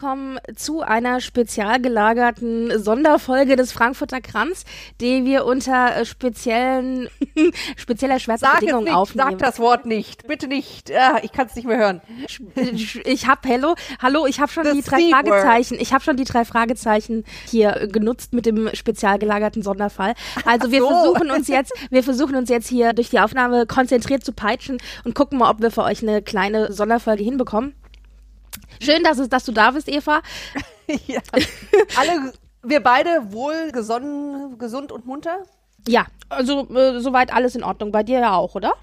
Willkommen zu einer spezial gelagerten Sonderfolge des Frankfurter Kranz, die wir unter äh, speziellen, spezieller nicht, aufnehmen. Sag das Wort nicht, bitte nicht. Ja, ich kann es nicht mehr hören. Ich habe Hello, hallo, ich habe schon The die drei. Fragezeichen, ich habe schon die drei Fragezeichen hier genutzt mit dem spezial gelagerten Sonderfall. Also wir so. versuchen uns jetzt, wir versuchen uns jetzt hier durch die Aufnahme konzentriert zu peitschen und gucken mal, ob wir für euch eine kleine Sonderfolge hinbekommen. Schön, dass, es, dass du da bist, Eva. ja. Alle, wir beide wohl gesonnen, gesund und munter? Ja, also äh, soweit alles in Ordnung. Bei dir ja auch, oder?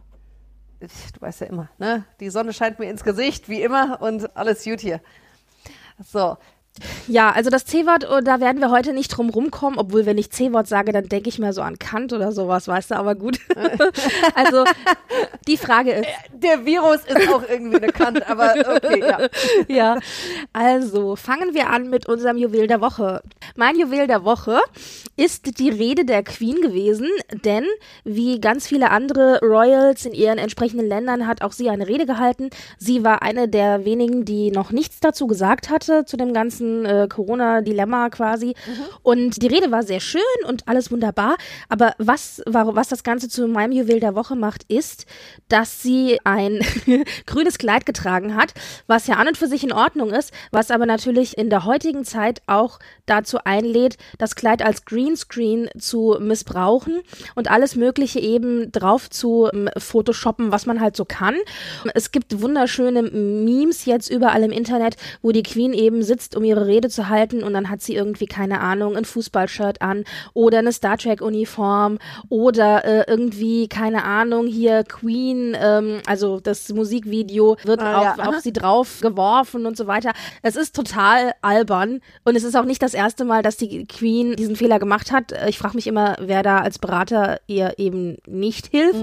Du weißt ja immer, ne? Die Sonne scheint mir ins Gesicht, wie immer, und alles gut hier. So, Ja, also das C-Wort, oh, da werden wir heute nicht drum rumkommen, obwohl wenn ich C-Wort sage, dann denke ich mir so an Kant oder sowas, weißt du, aber gut. also die Frage ist, der Virus ist auch irgendwie eine Kant, aber okay, ja. ja, also fangen wir an mit unserem Juwel der Woche. Mein Juwel der Woche ist die Rede der Queen gewesen, denn wie ganz viele andere Royals in ihren entsprechenden Ländern hat auch sie eine Rede gehalten. Sie war eine der wenigen, die noch nichts dazu gesagt hatte, zu dem ganzen äh, Corona-Dilemma quasi. Und die Rede war sehr schön und alles wunderbar. Aber was, was das Ganze zu meinem Juwel der Woche macht, ist, dass sie ein grünes Kleid getragen hat, was ja an und für sich in Ordnung ist, was aber natürlich in der heutigen Zeit auch dazu einlädt, das Kleid als Greenscreen zu missbrauchen und alles Mögliche eben drauf zu ähm, photoshoppen, was man halt so kann. Es gibt wunderschöne Memes jetzt überall im Internet, wo die Queen eben sitzt, um ihre Rede zu halten und dann hat sie irgendwie, keine Ahnung, ein Fußballshirt an oder eine Star Trek-Uniform oder äh, irgendwie, keine Ahnung, hier Queen, ähm, also das Musikvideo wird Ah, auf, ja. auf sie drauf geworfen und so weiter. Es ist total albern und es ist auch nicht das erste Mal, dass die Queen diesen Fehler gemacht hat. Ich frage mich immer, wer da als Berater ihr eben nicht hilft,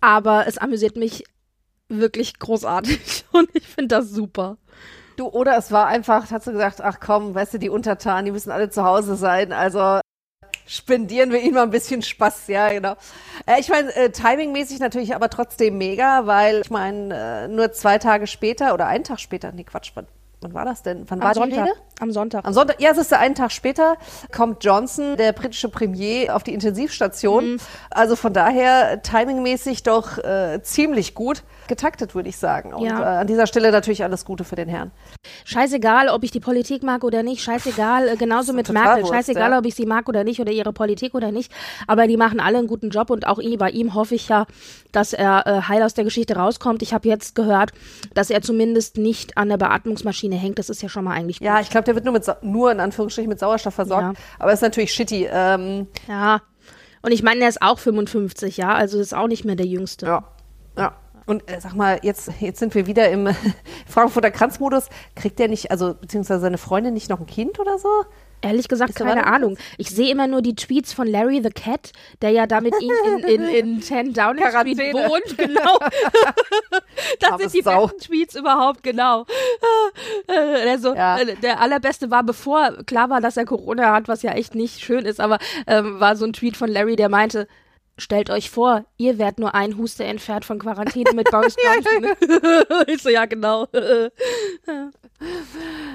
aber es amüsiert mich wirklich großartig und ich finde das super. Du, oder es war einfach, hat sie gesagt, ach komm, weißt du, die Untertanen, die müssen alle zu Hause sein, also spendieren wir ihnen mal ein bisschen Spaß, ja, genau. Äh, ich meine, äh, timingmäßig natürlich aber trotzdem mega, weil ich meine, äh, nur zwei Tage später oder einen Tag später, nee, Quatsch, wann, wann war das denn? Wann war Am die Sonntag. Rede? Am Sonntag. Am Sonntag, ja, es ist einen Tag später, kommt Johnson, der britische Premier, auf die Intensivstation. Mhm. Also von daher timingmäßig doch äh, ziemlich gut getaktet, würde ich sagen. Und Ja. äh, an dieser Stelle natürlich alles Gute für den Herrn. Scheißegal, ob ich die Politik mag oder nicht. Scheißegal, äh, genauso mit Merkel. Wurst, Scheißegal, ja. ob ich sie mag oder nicht oder ihre Politik oder nicht. Aber die machen alle einen guten Job und auch bei ihm hoffe ich ja, dass er äh, heil aus der Geschichte rauskommt. Ich habe jetzt gehört, dass er zumindest nicht an der Beatmungsmaschine hängt. Das ist ja schon mal eigentlich gut. Ja, ich glaube, der wird nur mit nur in Anführungsstrichen mit Sauerstoff versorgt. Ja. Aber ist natürlich shitty. Ähm, Ja. Und ich meine, er ist auch 55, ja, also ist auch nicht mehr der Jüngste. ja, ja. Und äh, sag mal, jetzt, jetzt sind wir wieder im Frankfurter Kranzmodus. Kriegt der nicht, also beziehungsweise seine Freundin nicht noch ein Kind oder so? Ehrlich gesagt, Ist da keine? Ahnung. Ich sehe immer nur die Tweets von Larry the Cat, der ja da mit ihm in, in, in 10 Downing Street wohnt. Genau. das Arme sind die Sau. besten Tweets überhaupt, genau. Äh, Der, so, Ja. äh, der allerbeste war, bevor klar war, dass er Corona hat, was ja echt nicht schön ist, aber ähm, war so ein Tweet von Larry, der meinte, Stellt euch vor, ihr wärt nur ein Huster entfernt von Quarantäne mit Boris Johnson. ich so, ja, genau.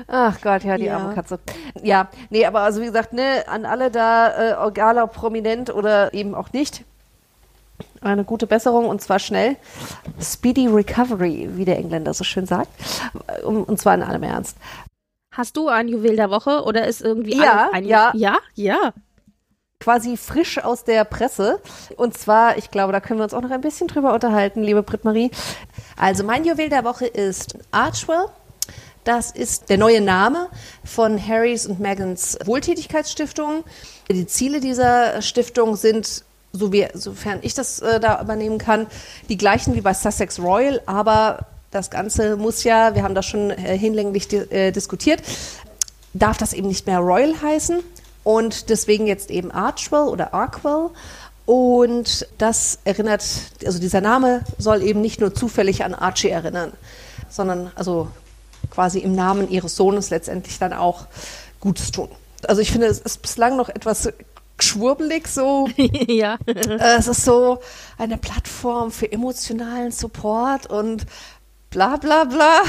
Ach Gott, ja, die Ja. arme Katze. Ja, nee, aber also wie gesagt, ne, an alle da, äh, egal ob prominent oder eben auch nicht, eine gute Besserung und zwar schnell. Speedy Recovery, wie der Engländer so schön sagt. Und zwar in allem Ernst. Hast du ein Juwel der Woche oder ist irgendwie Ja, ein ja. Ja, ja. Quasi frisch aus der Presse. Und zwar, ich glaube, da können wir uns auch noch ein bisschen drüber unterhalten, liebe Britt-Marie. Also mein Juwel der Woche ist Archwell. Das ist der neue Name von Harrys und Megans Wohltätigkeitsstiftung. Die Ziele dieser Stiftung sind, so wie, sofern ich das äh, da übernehmen kann, die gleichen wie bei Sussex Royal, aber das Ganze muss ja, wir haben das schon äh, hinlänglich di äh, diskutiert, darf das eben nicht mehr Royal heißen und deswegen jetzt eben Archwell oder Arkwell. Und das erinnert, also dieser Name soll eben nicht nur zufällig an Archie erinnern, sondern also quasi im Namen ihres Sohnes letztendlich dann auch Gutes tun. Also ich finde, es ist bislang noch etwas schwurbelig so. ja. Äh, es ist so eine Plattform für emotionalen Support und bla bla bla.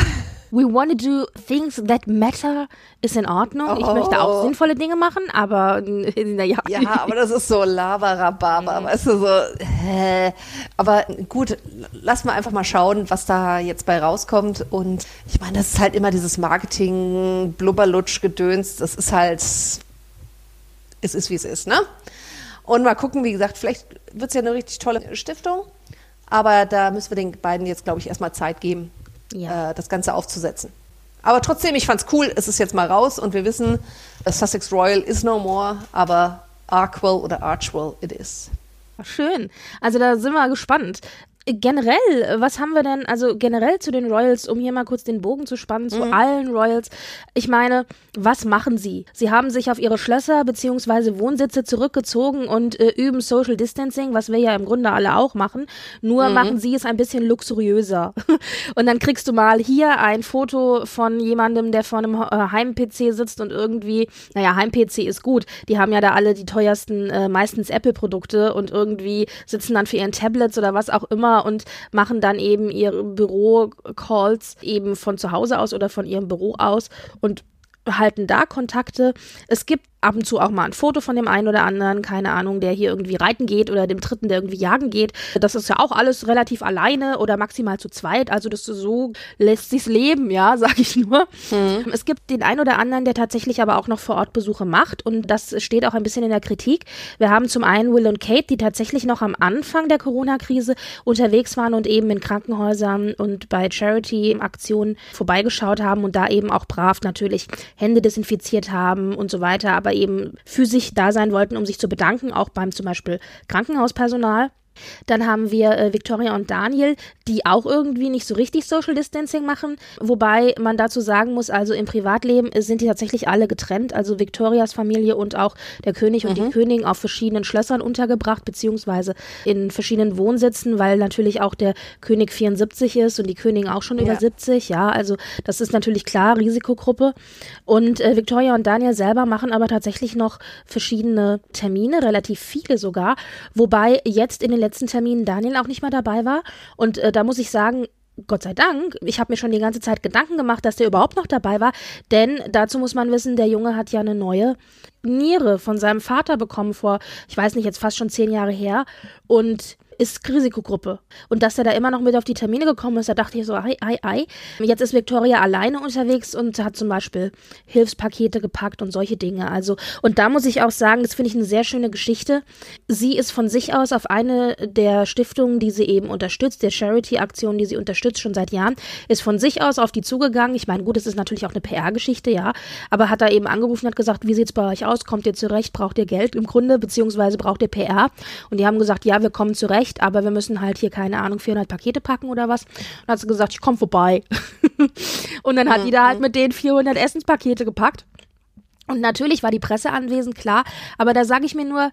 We want to do things that matter ist in Ordnung. Oh. Ich möchte auch sinnvolle Dinge machen, aber naja. Ja, aber das ist so Labarababa, mhm. weißt du, so. Hä. Aber gut, lass mal einfach mal schauen, was da jetzt bei rauskommt. Und ich meine, das ist halt immer dieses Marketing, Blubberlutsch-Gedöns. Das ist halt, es ist wie es ist, ne? Und mal gucken, wie gesagt, vielleicht wird es ja eine richtig tolle Stiftung. Aber da müssen wir den beiden jetzt, glaube ich, erstmal Zeit geben, ja. äh, das Ganze aufzusetzen. Aber trotzdem, ich fand's cool, es ist jetzt mal raus und wir wissen, Sussex Royal is no more, aber Arkwell oder Archwell it is. Schön. Also da sind wir gespannt generell, was haben wir denn, also generell zu den Royals, um hier mal kurz den Bogen zu spannen, zu mhm. allen Royals. Ich meine, was machen sie? Sie haben sich auf ihre Schlösser beziehungsweise Wohnsitze zurückgezogen und äh, üben Social Distancing, was wir ja im Grunde alle auch machen. Nur mhm. machen sie es ein bisschen luxuriöser. und dann kriegst du mal hier ein Foto von jemandem, der vor einem äh, Heim-PC sitzt und irgendwie, naja, Heim-PC ist gut. Die haben ja da alle die teuersten, äh, meistens Apple-Produkte und irgendwie sitzen dann für ihren Tablets oder was auch immer und machen dann eben ihre Büro-Calls eben von zu Hause aus oder von ihrem Büro aus und halten da Kontakte. Es gibt ab und zu auch mal ein Foto von dem einen oder anderen, keine Ahnung, der hier irgendwie reiten geht oder dem dritten, der irgendwie jagen geht. Das ist ja auch alles relativ alleine oder maximal zu zweit. Also das so lässt sich's leben, ja, sag ich nur. Mhm. Es gibt den einen oder anderen, der tatsächlich aber auch noch vor Ort Besuche macht und das steht auch ein bisschen in der Kritik. Wir haben zum einen Will und Kate, die tatsächlich noch am Anfang der Corona-Krise unterwegs waren und eben in Krankenhäusern und bei Charity-Aktionen vorbeigeschaut haben und da eben auch brav natürlich Hände desinfiziert haben und so weiter. Aber eben physisch da sein wollten, um sich zu bedanken, auch beim zum Beispiel Krankenhauspersonal. Dann haben wir äh, Victoria und Daniel, die auch irgendwie nicht so richtig Social Distancing machen. Wobei man dazu sagen muss, also im Privatleben sind die tatsächlich alle getrennt. Also Victorias Familie und auch der König und die mhm. Königin auf verschiedenen Schlössern untergebracht, beziehungsweise in verschiedenen Wohnsitzen, weil natürlich auch der König 74 ist und die Königin auch schon ja. über 70. Ja, also das ist natürlich klar, Risikogruppe. Und äh, Victoria und Daniel selber machen aber tatsächlich noch verschiedene Termine, relativ viele sogar. Wobei jetzt in den letzten Terminen Daniel auch nicht mehr dabei war. Und äh, da muss ich sagen, Gott sei Dank, ich habe mir schon die ganze Zeit Gedanken gemacht, dass der überhaupt noch dabei war, denn dazu muss man wissen, der Junge hat ja eine neue Niere von seinem Vater bekommen vor, ich weiß nicht, jetzt fast schon zehn Jahre her und ist Risikogruppe. Und dass er da immer noch mit auf die Termine gekommen ist, da dachte ich so, ei, ei, ei. Jetzt ist Victoria alleine unterwegs und hat zum Beispiel Hilfspakete gepackt und solche Dinge. Also, und da muss ich auch sagen, das finde ich eine sehr schöne Geschichte. Sie ist von sich aus auf eine der Stiftungen, die sie eben unterstützt, der Charity-Aktion, die sie unterstützt schon seit Jahren, ist von sich aus auf die zugegangen. Ich meine, gut, es ist natürlich auch eine PR-Geschichte, ja, aber hat da eben angerufen und hat gesagt, wie sieht's bei euch aus? Kommt ihr zurecht? Braucht ihr Geld im Grunde, beziehungsweise braucht ihr PR? Und die haben gesagt, ja, wir kommen zurecht recht, aber wir müssen halt hier, keine Ahnung, 400 Pakete packen oder was. Und dann hat sie gesagt, ich komme vorbei. und dann hat die da halt mit den 400 Essenspakete gepackt. Und natürlich war die Presse anwesend, klar, aber da sage ich mir nur,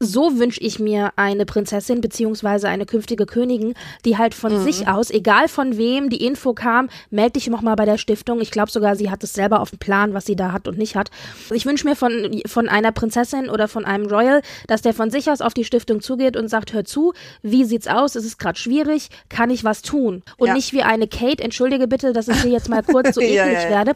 so wünsche ich mir eine Prinzessin beziehungsweise eine künftige Königin, die halt von mhm. sich aus, egal von wem die Info kam, melde dich noch mal bei der Stiftung. Ich glaube sogar, sie hat es selber auf dem Plan, was sie da hat und nicht hat. Ich wünsche mir von, von einer Prinzessin oder von einem Royal, dass der von sich aus auf die Stiftung zugeht und sagt, hör zu, wie sieht's aus? Es ist gerade schwierig, kann ich was tun? Und ja. nicht wie eine Kate, entschuldige bitte, dass ich hier jetzt mal kurz so eklig ja, ja, werde,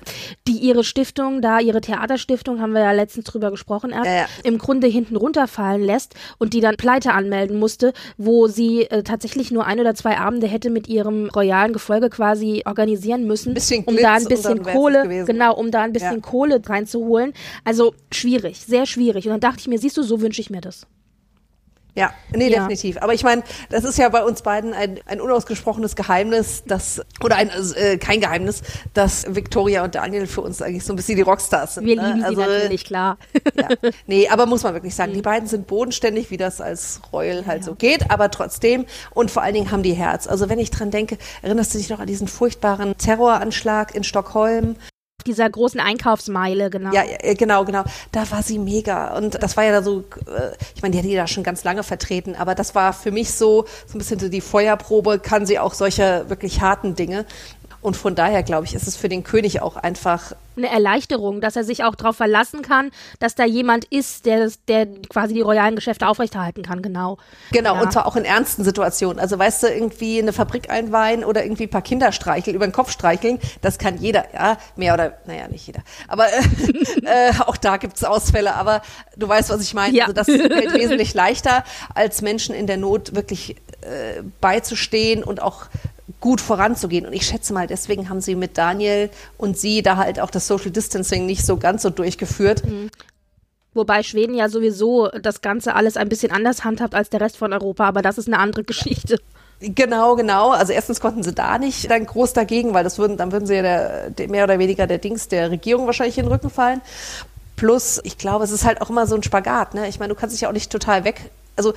die ihre Stiftung da, ihre Theaterstiftung, haben wir ja letztens drüber gesprochen, erst, im Grunde hinten runterfallen lässt und die dann Pleite anmelden musste, wo sie äh, tatsächlich nur ein oder zwei Abende hätte mit ihrem royalen Gefolge quasi organisieren müssen, um da ein bisschen Kohle, genau, um da ein bisschen ja. Kohle reinzuholen. Also schwierig, sehr schwierig. Und dann dachte ich mir, siehst du, so wünsche ich mir das. Ja, nee, Ja. definitiv. Aber ich meine, das ist ja bei uns beiden ein, ein unausgesprochenes Geheimnis, dass, oder ein, äh, kein Geheimnis, dass Victoria und Daniel für uns eigentlich so ein bisschen die Rockstars sind. Wir ne? lieben sie Also, natürlich, klar. Ja. Nee, aber muss man wirklich sagen, die beiden sind bodenständig, wie das als Royal halt so geht, aber trotzdem und vor allen Dingen haben die Herz. Also wenn ich dran denke, erinnerst du dich noch an diesen furchtbaren Terroranschlag in Stockholm? Dieser großen Einkaufsmeile, genau. Ja, genau, genau. Da war sie mega. Und das war ja da so, äh, ich meine, die hat die da schon ganz lange vertreten, aber das war für mich so, so ein bisschen so die Feuerprobe, kann sie auch solche wirklich harten Dinge. Und von daher, glaube ich, ist es für den König auch einfach eine Erleichterung, dass er sich auch darauf verlassen kann, dass da jemand ist, der, der quasi die royalen Geschäfte aufrechterhalten kann, genau. Genau, Ja. und zwar auch in ernsten Situationen. Also weißt du, irgendwie eine Fabrik einweihen oder irgendwie ein paar Kinder streicheln, über den Kopf streicheln, das kann jeder, ja, mehr oder, naja, nicht jeder. Aber äh, äh, auch da gibt's Ausfälle, aber du weißt, was ich meine. Ja. Also das fällt wesentlich leichter, als Menschen in der Not wirklich äh, beizustehen und auch gut voranzugehen. Und ich schätze mal, deswegen haben sie mit Daniel und sie da halt auch das Social Distancing nicht so ganz so durchgeführt. Wobei Schweden ja sowieso das Ganze alles ein bisschen anders handhabt als der Rest von Europa, aber das ist eine andere Geschichte. Genau, genau. Also erstens konnten sie da nicht dann groß dagegen, weil das würden, dann würden sie ja der, der, mehr oder weniger der Dings der Regierung wahrscheinlich in den Rücken fallen. Plus, ich glaube, es ist halt auch immer so ein Spagat. Ne? Ich meine, du kannst dich ja auch nicht total weg. Also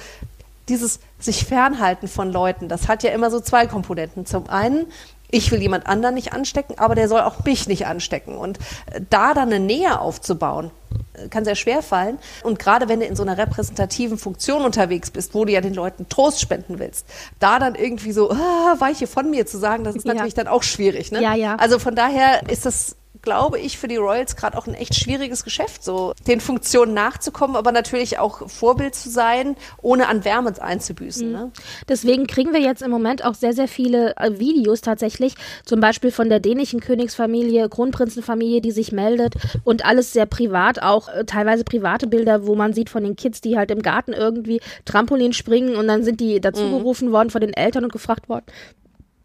dieses sich fernhalten von Leuten, das hat ja immer so zwei Komponenten. Zum einen, ich will jemand anderen nicht anstecken, aber der soll auch mich nicht anstecken. Und äh, da dann eine Nähe aufzubauen, äh, kann sehr schwer fallen. Und gerade wenn du in so einer repräsentativen Funktion unterwegs bist, wo du ja den Leuten Trost spenden willst, da dann irgendwie so, ah, weiche von mir zu sagen, das ist Ja. natürlich dann auch schwierig. Ne? Ja, ja. Also von daher ist das glaube ich, für die Royals gerade auch ein echt schwieriges Geschäft, so den Funktionen nachzukommen, aber natürlich auch Vorbild zu sein, ohne an Wärme einzubüßen. Ne? Deswegen kriegen wir jetzt im Moment auch sehr, sehr viele äh, Videos tatsächlich, zum Beispiel von der dänischen Königsfamilie, Kronprinzenfamilie, die sich meldet und alles sehr privat, auch äh, teilweise private Bilder, wo man sieht von den Kids, die halt im Garten irgendwie Trampolin springen und dann sind die dazugerufen worden von den Eltern und gefragt worden,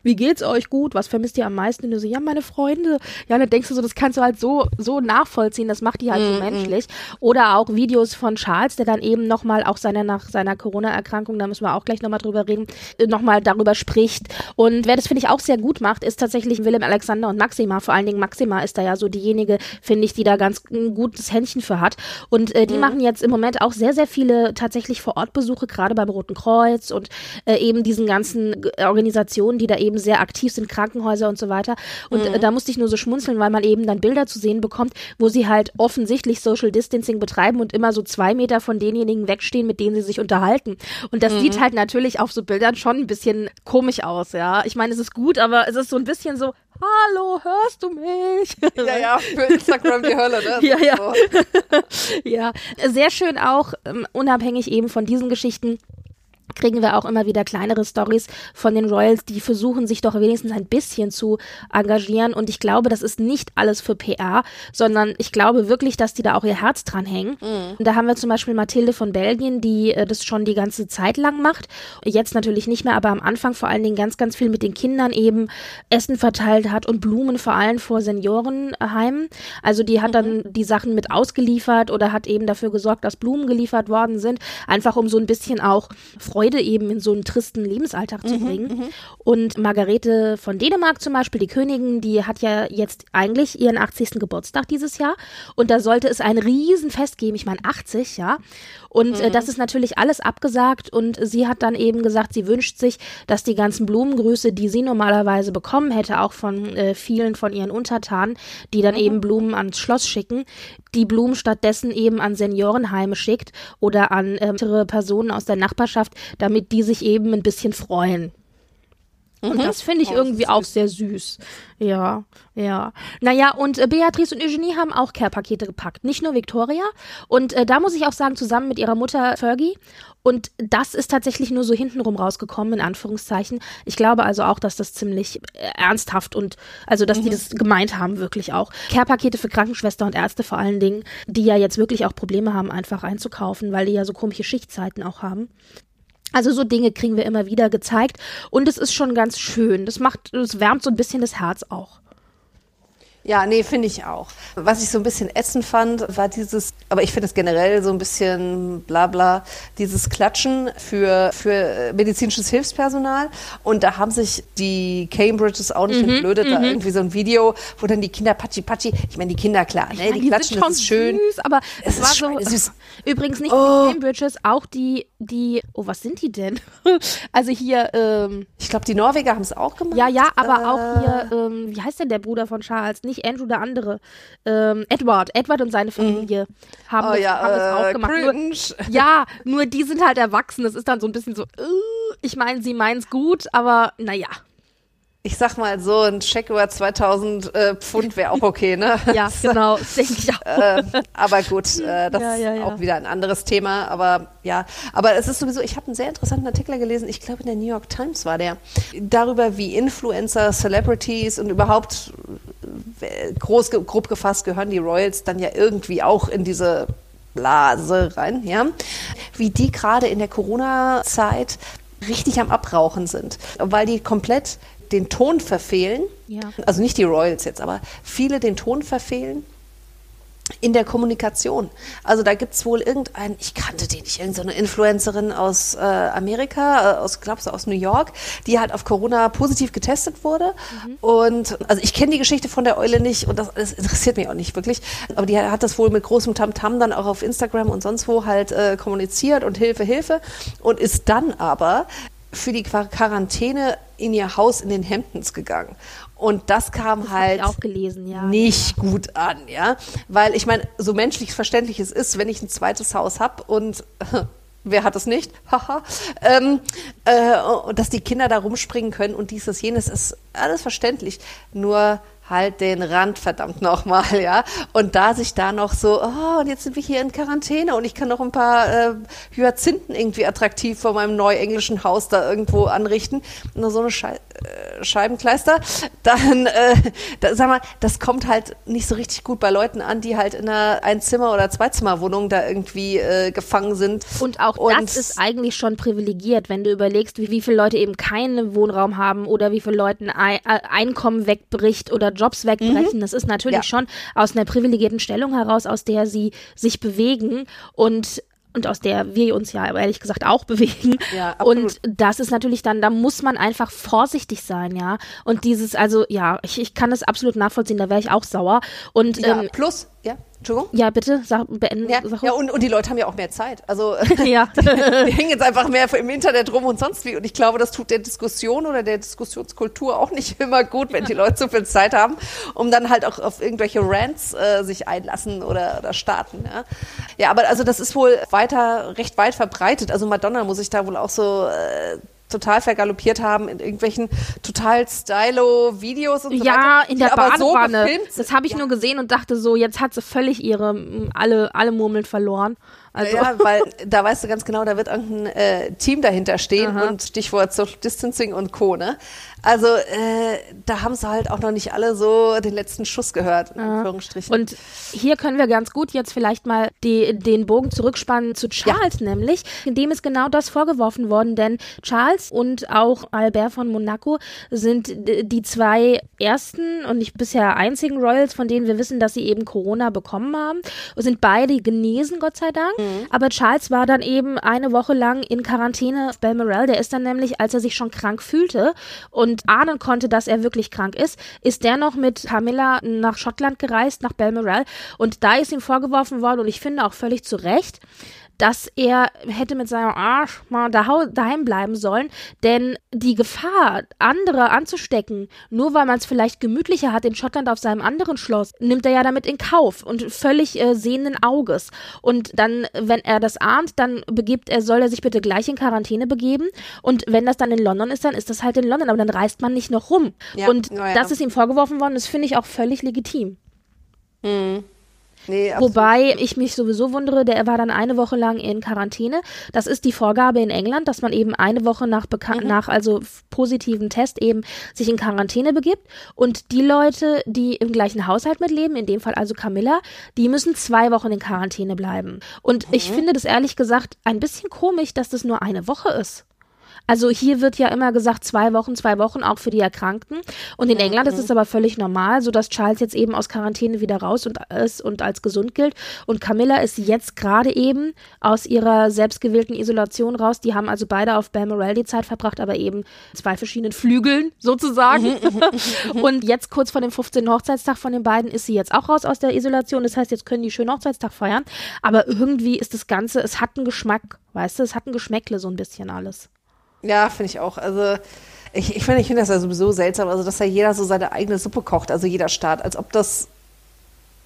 wie geht's euch gut? Was vermisst ihr am meisten? Und du so, ja, meine Freunde. Ja, dann denkst du so, das kannst du halt so, so nachvollziehen. Das macht die halt so menschlich. Oder auch Videos von Charles, der dann eben nochmal auch seiner, nach seiner Corona-Erkrankung, da müssen wir auch gleich nochmal drüber reden, nochmal darüber spricht. Und wer das, finde ich, auch sehr gut macht, ist tatsächlich Willem Alexander und Maxima. Vor allen Dingen Maxima ist da ja so diejenige, finde ich, die da ganz ein gutes Händchen für hat. Und äh, die machen jetzt im Moment auch sehr, sehr viele tatsächlich Vor-Ort-Besuche, gerade beim Roten Kreuz und äh, eben diesen ganzen Organisationen, die da eben sehr aktiv sind, Krankenhäuser und so weiter. Und äh, da musste ich nur so schmunzeln, weil man eben dann Bilder zu sehen bekommt, wo sie halt offensichtlich Social Distancing betreiben und immer so zwei Meter von denjenigen wegstehen, mit denen sie sich unterhalten. Und das sieht halt natürlich auf so Bildern schon ein bisschen komisch aus, ja. Ich meine, es ist gut, aber es ist so ein bisschen so, hallo, hörst du mich? Ja, ja, für Instagram die Hölle, ne? Ja, ja. So. Ja, sehr schön auch, ähm, unabhängig eben von diesen Geschichten kriegen wir auch immer wieder kleinere Stories von den Royals, die versuchen sich doch wenigstens ein bisschen zu engagieren und ich glaube, das ist nicht alles für PR, sondern ich glaube wirklich, dass die da auch ihr Herz dran hängen. Und da haben wir zum Beispiel Mathilde von Belgien, die äh, das schon die ganze Zeit lang macht. Jetzt natürlich nicht mehr, aber am Anfang vor allen Dingen ganz, ganz viel mit den Kindern eben Essen verteilt hat und Blumen vor allem vor Seniorenheimen. Also die hat dann die Sachen mit ausgeliefert oder hat eben dafür gesorgt, dass Blumen geliefert worden sind, einfach um so ein bisschen auch Freude eben in so einen tristen Lebensalltag zu bringen. Und Margarete von Dänemark zum Beispiel, die Königin, die hat ja jetzt eigentlich ihren 80. Geburtstag dieses Jahr und da sollte es ein Riesenfest geben, ich meine 80, ja. Und äh, das ist natürlich alles abgesagt und sie hat dann eben gesagt, sie wünscht sich, dass die ganzen Blumengrüße, die sie normalerweise bekommen hätte, auch von äh, vielen von ihren Untertanen, die dann eben Blumen ans Schloss schicken, die Blumen stattdessen eben an Seniorenheime schickt oder an ähm, andere Personen aus der Nachbarschaft, damit die sich eben ein bisschen freuen. Und das finde ich irgendwie auch sehr süß. Ja, ja. Naja, und äh, Beatrice und Eugenie haben auch Care-Pakete gepackt. Nicht nur Victoria. Und äh, da muss ich auch sagen, zusammen mit ihrer Mutter Fergie. Und das ist tatsächlich nur so hintenrum rausgekommen, in Anführungszeichen. Ich glaube also auch, dass das ziemlich äh, ernsthaft und, also, dass die das gemeint haben, wirklich auch. Care-Pakete für Krankenschwester und Ärzte vor allen Dingen, die ja jetzt wirklich auch Probleme haben, einfach einzukaufen, weil die ja so komische Schichtzeiten auch haben. Also so Dinge kriegen wir immer wieder gezeigt und es ist schon ganz schön. Das macht, es wärmt so ein bisschen das Herz auch. Ja, nee, finde ich auch. Was ich so ein bisschen ätzend fand, war dieses aber ich finde es generell so ein bisschen bla bla, dieses Klatschen für, für medizinisches Hilfspersonal. Und da haben sich die Cambridges auch nicht Mhm, entblödet, da irgendwie so ein Video, wo dann die Kinder Patschi Patschi, ich meine, die Kinder klar, ne, Ja, die, sind klatschen, schon das ist schön. Süß, aber es, Es war so. schweinesüß. Übrigens nicht Oh. die Cambridges, auch die, die. Oh, was sind die denn? also hier, ähm, Ich glaube, die Norweger haben es auch gemacht. ja, ja, aber Äh, auch hier, ähm, wie heißt denn der Bruder von Charles? Nicht Andrew, der andere. Ähm, Edward. Edward und seine Familie haben, Oh das, ja, haben das auch äh, gemacht. Nur, ja, nur die sind halt erwachsen. Das ist dann so ein bisschen so, äh, ich meine, sie meinen es gut, aber naja. Ich sag mal so, ein Scheck über 2000 äh, Pfund wäre auch okay, ne? Ja, genau, das denke ich auch. äh, aber gut, äh, das Ja, ja, ist ja. auch wieder ein anderes Thema. Aber ja, aber es ist sowieso, ich habe einen sehr interessanten Artikel gelesen, ich glaube in der New York Times war der, darüber, wie Influencer, Celebrities und überhaupt äh, groß, grob gefasst gehören die Royals dann ja irgendwie auch in diese Blase rein, ja, wie die gerade in der Corona-Zeit richtig am Abrauchen sind, weil die komplett den Ton verfehlen. Ja. Also nicht die Royals jetzt, aber viele den Ton verfehlen in der Kommunikation. Also da gibt es wohl irgendeinen, ich kannte den nicht, irgendeine Influencerin aus äh, Amerika, äh, aus, glaubst du, aus New York, die halt auf Corona positiv getestet wurde. Und also ich kenne die Geschichte von der Eule nicht und das, das interessiert mich auch nicht wirklich. Aber die hat das wohl mit großem Tamtam dann auch auf Instagram und sonst wo halt äh, kommuniziert und Hilfe, Hilfe. Und ist dann aber für die Quar- Quarantäne in ihr Haus in den Hamptons gegangen. Und das kam Das halt gelesen, ja. nicht gut an, ja. Weil ich meine, so menschlich verständlich es ist, wenn ich ein zweites Haus habe und wer hat es nicht? Haha. ähm, äh, und dass die Kinder da rumspringen können und dieses, jenes ist alles verständlich. Nur halt den Rand, verdammt nochmal, ja. Und da sich da noch so, oh, und jetzt sind wir hier in Quarantäne und ich kann noch ein paar äh, Hyazinthen irgendwie attraktiv vor meinem neuenglischen Haus da irgendwo anrichten. Nur so eine Schei äh, Scheibenkleister, dann, äh, da, sag mal, das kommt halt nicht so richtig gut bei Leuten an, die halt in einer Einzimmer- oder Zweizimmerwohnung da irgendwie äh, gefangen sind. Und auch Und- das ist eigentlich schon privilegiert, wenn du überlegst, wie, wie viele Leute eben keinen Wohnraum haben oder wie viele Leuten Ei- äh, Einkommen wegbricht oder Jobs wegbrechen. Das ist natürlich Ja. schon aus einer privilegierten Stellung heraus, aus der sie sich bewegen und und aus der wir uns ja ehrlich gesagt auch bewegen. Ja, absolut. und das ist natürlich dann, da muss man einfach vorsichtig sein, ja. Und dieses, also ja, ich, ich kann das absolut nachvollziehen, da wäre ich auch sauer. Und Ja, ähm, plus, ja, Entschuldigung. ja, bitte, sag, beenden. Ja, sag ja und, und die Leute haben ja auch mehr Zeit. Also ja. die hängen jetzt einfach mehr im Internet rum und sonst wie. Und ich glaube, das tut der Diskussion oder der Diskussionskultur auch nicht immer gut, wenn die Leute so viel Zeit haben, um dann halt auch auf irgendwelche Rants äh, sich einlassen oder, oder starten. Ja. ja, aber also das ist wohl weiter, recht weit verbreitet. Also Madonna muss sich da wohl auch so äh, total vergaloppiert haben in irgendwelchen total stylo-Videos und so Ja, weiter. in die der so Badewanne. sind. das habe ich nur gesehen und dachte so, jetzt hat sie völlig ihre alle alle Murmeln verloren. Also ja, weil da weißt du ganz genau, da wird irgendein äh, Team dahinter stehen Aha. und Stichwort Social Distancing und Co. Ne? Also äh, da haben sie halt auch noch nicht alle so den letzten Schuss gehört, in Anführungsstrichen. Und hier können wir ganz gut jetzt vielleicht mal die, den Bogen zurückspannen zu Charles, nämlich, in dem ist genau das vorgeworfen worden, denn Charles und auch Albert von Monaco sind die zwei ersten und nicht bisher einzigen Royals, von denen wir wissen, dass sie eben Corona bekommen haben, und sind beide genesen, Gott sei Dank. Aber Charles war dann eben eine Woche lang in Quarantäne auf Balmoral. Der ist dann nämlich, als er sich schon krank fühlte und ahnen konnte, dass er wirklich krank ist, ist der noch mit Camilla nach Schottland gereist, nach Balmoral. Und da ist ihm vorgeworfen worden, und ich finde auch völlig zu Recht, dass er hätte mit seinem Arsch mal daheim bleiben sollen, denn die Gefahr, andere anzustecken, nur weil man es vielleicht gemütlicher hat in Schottland auf seinem anderen Schloss, nimmt er ja damit in Kauf und völlig äh, sehenden Auges. Und dann, wenn er das ahnt, dann begibt er, soll er sich bitte gleich in Quarantäne begeben. Und wenn das dann in London ist, dann ist das halt in London, aber dann reist man nicht noch rum. Ja, und ja, das ist ihm vorgeworfen worden, das finde ich auch völlig legitim. Nee. Wobei ich mich sowieso wundere, der war dann eine Woche lang in Quarantäne. Das ist die Vorgabe in England, dass man eben eine Woche nach, beka- nach also positiven Test eben sich in Quarantäne begibt. Und die Leute, die im gleichen Haushalt mitleben, in dem Fall also Camilla, die müssen zwei Wochen in Quarantäne bleiben. Und ich finde das ehrlich gesagt ein bisschen komisch, dass das nur eine Woche ist. Also hier wird ja immer gesagt, zwei Wochen, zwei Wochen, auch für die Erkrankten. Und in Mhm. England ist es aber völlig normal, sodass Charles jetzt eben aus Quarantäne wieder raus und ist und als gesund gilt. Und Camilla ist jetzt gerade eben aus ihrer selbstgewählten Isolation raus. Die haben also beide auf Balmoral die Zeit verbracht, aber eben zwei verschiedenen Flügeln sozusagen. und jetzt kurz vor dem 15. Hochzeitstag von den beiden ist sie jetzt auch raus aus der Isolation. Das heißt, jetzt können die schön Hochzeitstag feiern. Aber irgendwie ist das Ganze, es hat einen Geschmack, weißt du, es hat ein Geschmäckle so ein bisschen alles. Ja, finde ich auch. Also ich, ich finde ich finde das ja sowieso seltsam, also dass da jeder so seine eigene Suppe kocht, also jeder Staat, als ob das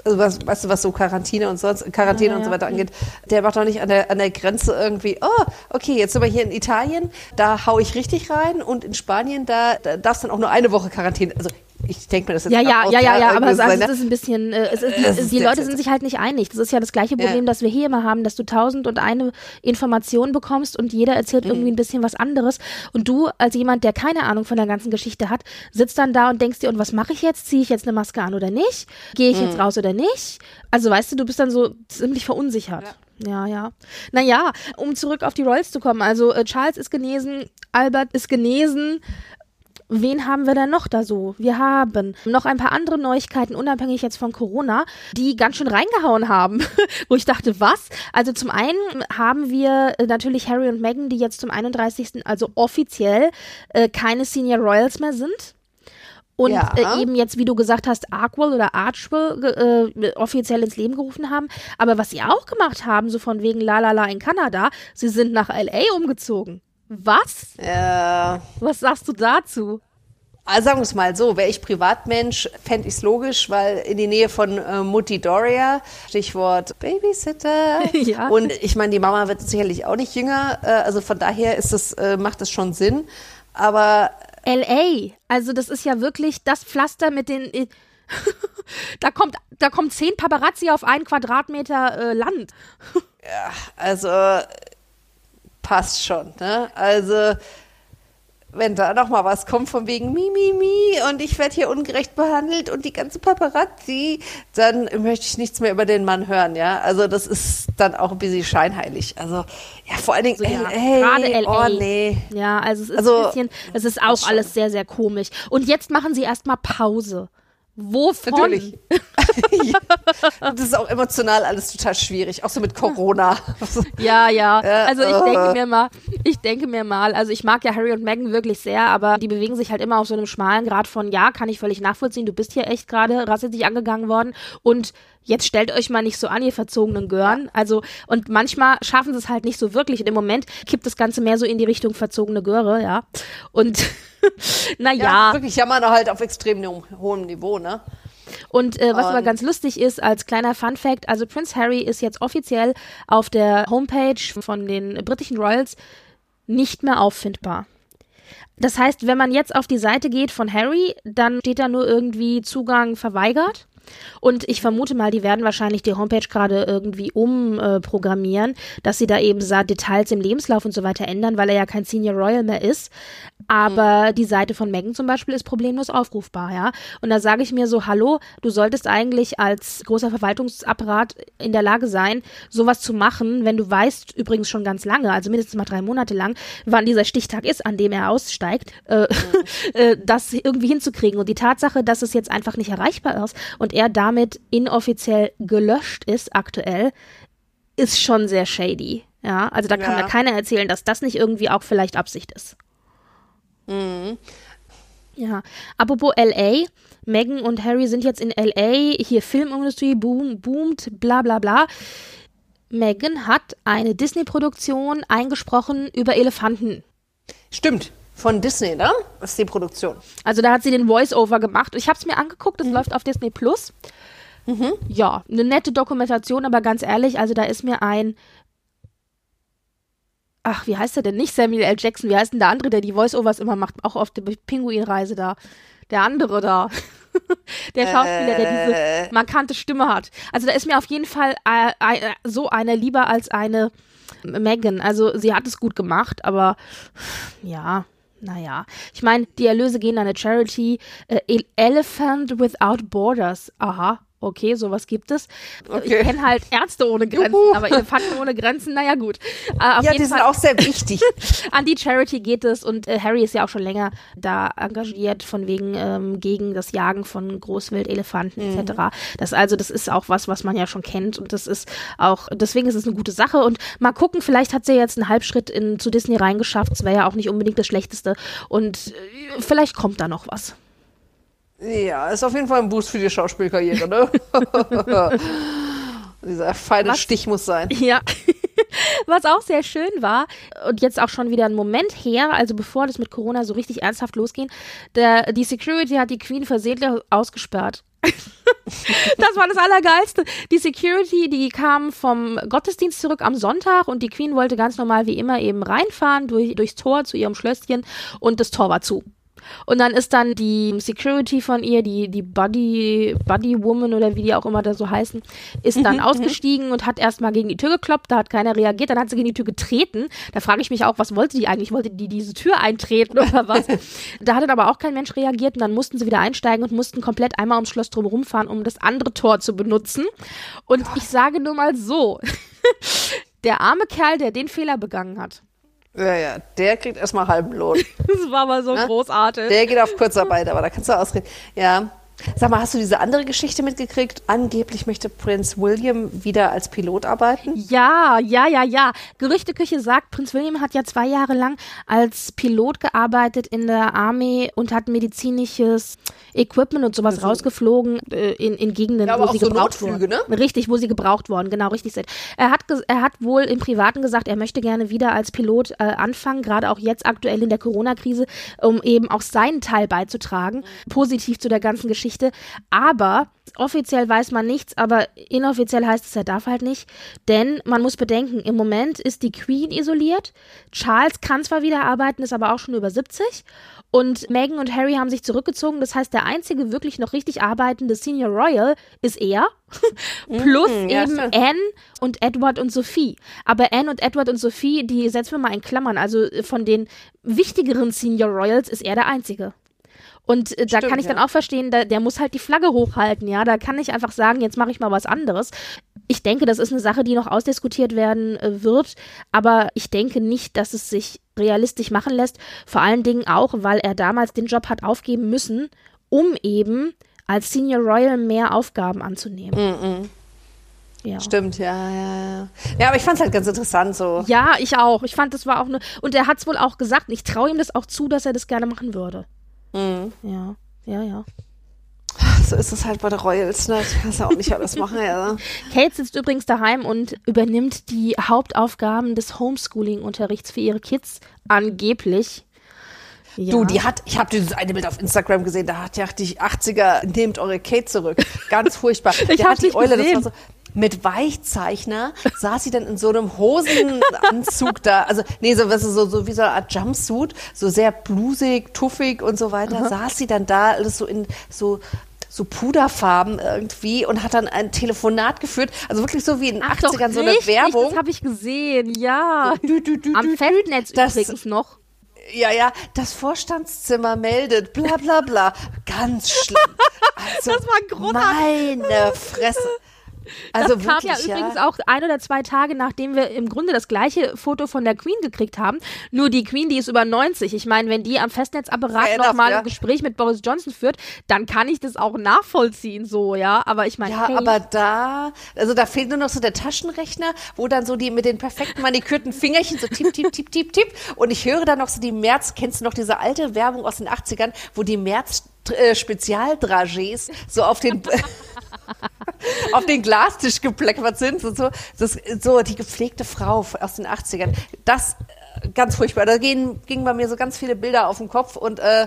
also was, weißt du, was so Quarantäne und sonst, Quarantäne Ja, und so ja. weiter angeht, der macht doch nicht an der, an der Grenze irgendwie, oh, okay, jetzt sind wir hier in Italien, da hau ich richtig rein und in Spanien, da, da darfst du dann auch nur eine Woche Quarantäne. Also ich denke mir das jetzt Ja, ja, ja, ja, ja, aber also, es ist ein bisschen, äh, es ist, Es ist die Leute sind sich halt nicht einig. Das ist ja das gleiche Problem, Ja. das wir hier immer haben, dass du tausend und eine Informationen bekommst und jeder Mhm. erzählt irgendwie ein bisschen was anderes. Und du, als jemand, der keine Ahnung von der ganzen Geschichte hat, sitzt dann da und denkst dir, und was mache ich jetzt? Ziehe ich jetzt eine Maske an oder nicht? Gehe ich Mhm. jetzt raus oder nicht? Also weißt du, du bist dann so ziemlich verunsichert. Ja, ja. Naja, um zurück auf die Royals zu kommen. Also äh, Charles ist genesen, Albert ist genesen. Wen haben wir denn noch da so? Wir haben noch ein paar andere Neuigkeiten, unabhängig jetzt von Corona, die ganz schön reingehauen haben, wo ich dachte, was? Also zum einen haben wir äh, natürlich Harry und Meghan, die jetzt zum 31., also offiziell, äh, keine Senior Royals mehr sind. Und Ja. äh, eben jetzt, wie du gesagt hast, Arkwell oder Archwell äh, offiziell ins Leben gerufen haben. Aber was sie auch gemacht haben, so von wegen Lalala in Kanada, sie sind nach LA umgezogen. Was? Ja. Was sagst du dazu? Also sagen wir es mal so, wäre ich Privatmensch, fände ich es logisch, weil in die Nähe von äh, Mutti Doria, Stichwort Babysitter. Ja. Und ich meine, die Mama wird sicherlich auch nicht jünger, äh, also von daher ist es, äh, macht es schon Sinn. Aber LA, also das ist ja wirklich das Pflaster mit den. äh, da kommt, da kommen zehn Paparazzi auf einen Quadratmeter äh, Land. also passt schon, ne? Also wenn da noch mal was kommt von wegen mi, mi, mi und ich werde hier ungerecht behandelt und die ganze Paparazzi, dann möchte ich nichts mehr über den Mann hören, ja. Also das ist dann auch ein bisschen scheinheilig. Also ja, vor allen Dingen So, ja, LA, gerade LA. oh nee. Ja, also es ist Also, ein bisschen, es ist auch alles sehr, sehr komisch. Und jetzt machen sie erstmal Pause. Wovon? Natürlich. Das ist auch emotional alles total schwierig, auch so mit Corona. Ja, ja. Ja, Also ich äh. denke mir mal, ich denke mir mal, also ich mag ja Harry und Meghan wirklich sehr, aber die bewegen sich halt immer auf so einem schmalen Grad von, ja, kann ich völlig nachvollziehen, du bist hier echt gerade rassistisch angegangen worden und jetzt stellt euch mal nicht so an, ihr verzogenen Gören. Also, und manchmal schaffen sie es halt nicht so wirklich. Und im Moment kippt das Ganze mehr so in die Richtung verzogene Göre, ja. Und naja. ja, wirklich jammern halt auf extrem ho- hohem Niveau, ne? Und äh, was aber ganz lustig ist, als kleiner Fun Fact, also Prince Harry ist jetzt offiziell auf der Homepage von den britischen Royals nicht mehr auffindbar. Das heißt, wenn man jetzt auf die Seite geht von Harry, dann steht da nur irgendwie Zugang verweigert. Und ich vermute mal, die werden wahrscheinlich die Homepage gerade irgendwie umprogrammieren, dass sie da eben Details im Lebenslauf und so weiter ändern, weil er ja kein Senior Royal mehr ist. Aber die Seite von Megan zum Beispiel ist problemlos aufrufbar, ja. Und da sage ich mir so, hallo, du solltest eigentlich als großer Verwaltungsapparat in der Lage sein, sowas zu machen, wenn du weißt, übrigens schon ganz lange, also mindestens mal drei Monate lang, wann dieser Stichtag ist, an dem er aussteigt, äh, äh, das irgendwie hinzukriegen. Und die Tatsache, dass es jetzt einfach nicht erreichbar ist und er damit inoffiziell gelöscht ist aktuell, ist schon sehr shady. Ja, also da kann Ja. mir keiner erzählen, dass das nicht irgendwie auch vielleicht Absicht ist. Ja, apropos LA, Meghan und Harry sind jetzt in LA, hier Filmindustrie boom, boomt, bla bla bla. Meghan hat eine Disney-Produktion eingesprochen über Elefanten. Stimmt. Von Disney, ne? Das ist die Produktion. Also da hat sie den Voice-Over gemacht. Ich habe es mir angeguckt, Mhm. das läuft auf Disney Plus. Ja, eine nette Dokumentation, aber ganz ehrlich, also da ist mir ein Ach, wie heißt der denn? Nicht Samuel L. Jackson, wie heißt denn der andere, der die Voice-Overs immer macht, auch auf der Pinguinreise da? Der andere da. der Schauspieler, der Äh. diese markante Stimme hat. Also da ist mir auf jeden Fall äh, äh, so eine lieber als eine Megan. Also sie hat es gut gemacht, aber ja, naja. Ich meine, die Erlöse gehen an eine Charity. Äh, El- Elephant Without Borders. Aha, okay, sowas gibt es. Okay. Ich kenne halt Ärzte ohne Grenzen, Juhu. aber Elefanten ohne Grenzen, naja gut. Äh, Ja, die sind Fall auch sehr wichtig. an die Charity geht es und äh, Harry ist ja auch schon länger da engagiert von wegen ähm, gegen das Jagen von Großwildelefanten etc. Das also das ist auch was, was man ja schon kennt und das ist auch deswegen ist es eine gute Sache und mal gucken, vielleicht hat sie jetzt einen Halbschritt in zu Disney reingeschafft. Es wäre ja auch nicht unbedingt das Schlechteste und äh, vielleicht kommt da noch was. Ja, ist auf jeden Fall ein Boost für die Schauspielkarriere, ne? Dieser feine Was? Stich muss sein. Ja. Was auch sehr schön war und jetzt auch schon wieder ein Moment her, also bevor das mit Corona so richtig ernsthaft losging, der, die Security hat die Queen versehentlich ausgesperrt. das war das Allergeilste. Die Security, die kam vom Gottesdienst zurück am Sonntag und die Queen wollte ganz normal wie immer eben reinfahren durch, durchs Tor zu ihrem Schlösschen und das Tor war zu. Und dann ist dann die Security von ihr, die, die Buddy, Buddy Woman oder wie die auch immer da so heißen, ist dann ausgestiegen und hat erstmal gegen die Tür gekloppt, da hat keiner reagiert, dann hat sie gegen die Tür getreten. Da frage ich mich auch, was wollte die eigentlich? Wollte die diese Tür eintreten oder was? da hat dann aber auch kein Mensch reagiert und dann mussten sie wieder einsteigen und mussten komplett einmal ums Schloss drum rumfahren, um das andere Tor zu benutzen. Und ich sage nur mal so, der arme Kerl, der den Fehler begangen hat, Ja, ja, der kriegt erstmal halben Lohn. das war mal so Ne? großartig. Der geht auf Kurzarbeit, aber da kannst du ausreden. Ja. Sag mal, hast du diese andere Geschichte mitgekriegt? Angeblich möchte Prinz William wieder als Pilot arbeiten. Ja, ja, ja, ja. Gerüchteküche sagt, Prinz William hat ja zwei Jahre lang als Pilot gearbeitet in der Armee und hat medizinisches Equipment und sowas rausgeflogen äh, in, in Gegenden, Also Ja, wo sie so gebraucht wurden. ne? Richtig, wo sie gebraucht wurden, genau, richtig sind. Er hat, er hat wohl im Privaten gesagt, er möchte gerne wieder als Pilot äh, anfangen, gerade auch jetzt aktuell in der Corona-Krise, um eben auch seinen Teil beizutragen, positiv zu der ganzen Geschichte. Aber offiziell weiß man nichts, aber inoffiziell heißt es, er darf halt nicht. Denn man muss bedenken, im Moment ist die Queen isoliert. Charles kann zwar wieder arbeiten, ist aber auch schon über 70. Und Meghan und Harry haben sich zurückgezogen. Das heißt, der einzige wirklich noch richtig arbeitende Senior Royal ist er. Plus Mhm, ja, eben. Anne und Edward und Sophie. Aber Anne und Edward und Sophie, die setzen wir mal in Klammern. Also von den wichtigeren Senior Royals ist er der einzige. Und äh, da Stimmt, kann ich dann ja. auch verstehen, da, der muss halt die Flagge hochhalten, ja. Da kann ich einfach sagen, jetzt mache ich mal was anderes. Ich denke, das ist eine Sache, die noch ausdiskutiert werden äh, wird, aber ich denke nicht, dass es sich realistisch machen lässt. Vor allen Dingen auch, weil er damals den Job hat aufgeben müssen, um eben als Senior Royal mehr Aufgaben anzunehmen. Ja. Stimmt, ja, ja, ja. Ja, aber ich fand es halt ganz interessant so. Ja, ich auch. Ich fand, das war auch eine. Und er hat es wohl auch gesagt. Ich traue ihm das auch zu, dass er das gerne machen würde. Mhm. Ja, ja, ja. So ist es halt bei der Royals, ne? Du kannst ja auch nicht alles machen, ja. Kate sitzt übrigens daheim und übernimmt die Hauptaufgaben des Homeschooling-Unterrichts für ihre Kids. Angeblich. Ja. Du, die hat, ich habe dieses eine Bild auf Instagram gesehen, da hat ja die 80er, nehmt eure Kate zurück. Ganz furchtbar. Ich hab's hat die Eule, gesehen. das war so, mit Weichzeichner saß sie dann in so einem Hosenanzug da, also nee, so, was ist so, so wie so eine Art Jumpsuit, so sehr blusig, tuffig und so weiter, saß sie dann da, alles so in so so Puderfarben irgendwie und hat dann ein Telefonat geführt, also wirklich so wie in den Ach, doch, 80ern so eine richtig, Werbung. Das habe ich gesehen, ja. Dü, dü, dü, Am dü. Festnetz Das- übrigens noch. Ja, ja, das Vorstandszimmer meldet, bla bla bla. Ganz schlimm. Also, Das war großartig. Meine Fresse. Also das kam wirklich, ja übrigens auch ein oder zwei Tage, nachdem wir im Grunde das gleiche Foto von der Queen gekriegt haben. Nur die Queen, die ist über 90. Ich meine, wenn die am Festnetzapparat nochmal ja. ein Gespräch mit Boris Johnson führt, dann kann ich das auch nachvollziehen, so, ja. Aber ich meine, Ja, hey, aber da, also da fehlt nur noch so der Taschenrechner, wo dann so die mit den perfekten manikürten Fingerchen so tipp, tipp, tipp, tipp, tipp. Und ich höre dann noch so die März, kennst du noch diese alte Werbung aus den 80ern, wo die März äh, Spezialdragés so auf den auf den Glastisch gepleckert sind, so, so, das, so die gepflegte Frau aus den 80ern. Das äh, ganz furchtbar. Da gehen, gingen bei mir so ganz viele Bilder auf den Kopf und äh,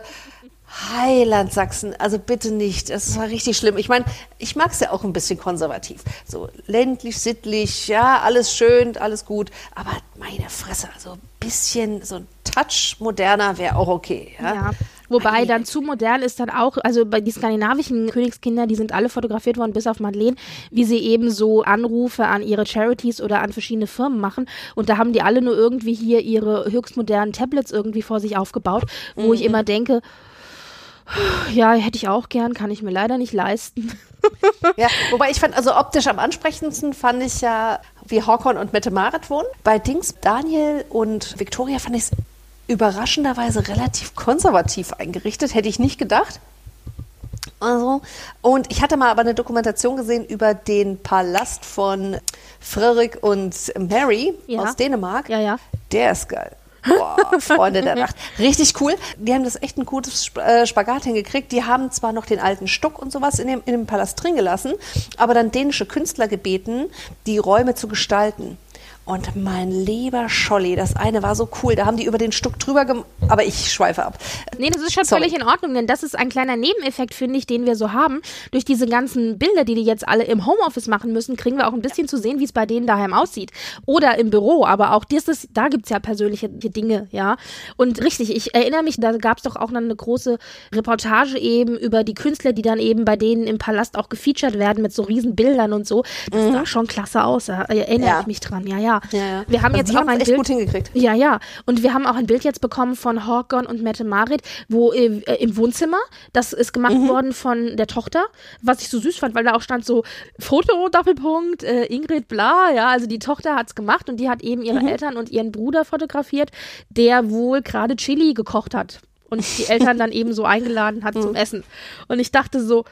Heiland Sachsen, also bitte nicht. Das war richtig schlimm. Ich meine, ich mag es ja auch ein bisschen konservativ. So ländlich, sittlich, ja, alles schön, alles gut. Aber meine Fresse, also ein bisschen, so ein Touch moderner wäre auch okay. Ja. Ja. Wobei dann zu modern ist dann auch, also bei die skandinavischen Königskinder, die sind alle fotografiert worden, bis auf Madeleine, wie sie eben so Anrufe an ihre Charities oder an verschiedene Firmen machen. Und da haben die alle nur irgendwie hier ihre höchst modernen Tablets irgendwie vor sich aufgebaut, wo ich immer denke, Ja, hätte ich auch gern, kann ich mir leider nicht leisten. Ja, wobei ich fand, also optisch am ansprechendsten fand ich ja, wie Horkon und Mette Marit wohnen. Bei Dings, Daniel und Victoria fand ich es überraschenderweise relativ konservativ eingerichtet, hätte ich nicht gedacht. Also, und ich hatte mal aber eine Dokumentation gesehen über den Palast von Frederik und Mary Ja. aus Dänemark. Ja, ja. Der ist geil. Boah, Freunde der Nacht. Richtig cool. Die haben das echt ein gutes äh, Spagat hingekriegt. Die haben zwar noch den alten Stuck und sowas in dem, in dem Palast drin gelassen, aber dann dänische Künstler gebeten, die Räume zu gestalten. Und mein lieber Scholli, das eine war so cool. Da haben die über den Stuck drüber gemacht. Aber ich schweife ab. Nee, das ist schon Sorry. völlig in Ordnung, denn das ist ein kleiner Nebeneffekt, finde ich, den wir so haben. Durch diese ganzen Bilder, die die jetzt alle im Homeoffice machen müssen, kriegen wir auch ein bisschen zu sehen, wie es bei denen daheim aussieht. Oder im Büro, aber auch das ist, da gibt's ja persönliche Dinge, ja. Und richtig, ich erinnere mich, da gab's doch auch noch eine große Reportage eben über die Künstler, die dann eben bei denen im Palast auch gefeatured werden mit so riesen Bildern und so. Das sah schon klasse aus, da erinnere Mhm. Ja. ich mich dran, ja, ja. Ja, ja. Wir haben Also jetzt auch ein echt Bild. gut hingekriegt. Ja, ja. Und wir haben auch ein Bild jetzt bekommen von Horgon und Mette Marit, wo äh, im Wohnzimmer, das ist gemacht Mhm. worden von der Tochter, was ich so süß fand, weil da auch stand so Foto, Doppelpunkt, äh, Ingrid bla, ja, also die Tochter hat's gemacht und die hat eben ihre Mhm. Eltern und ihren Bruder fotografiert, der wohl gerade Chili gekocht hat und die Eltern dann eben so eingeladen hat Mhm. zum Essen. Und ich dachte so,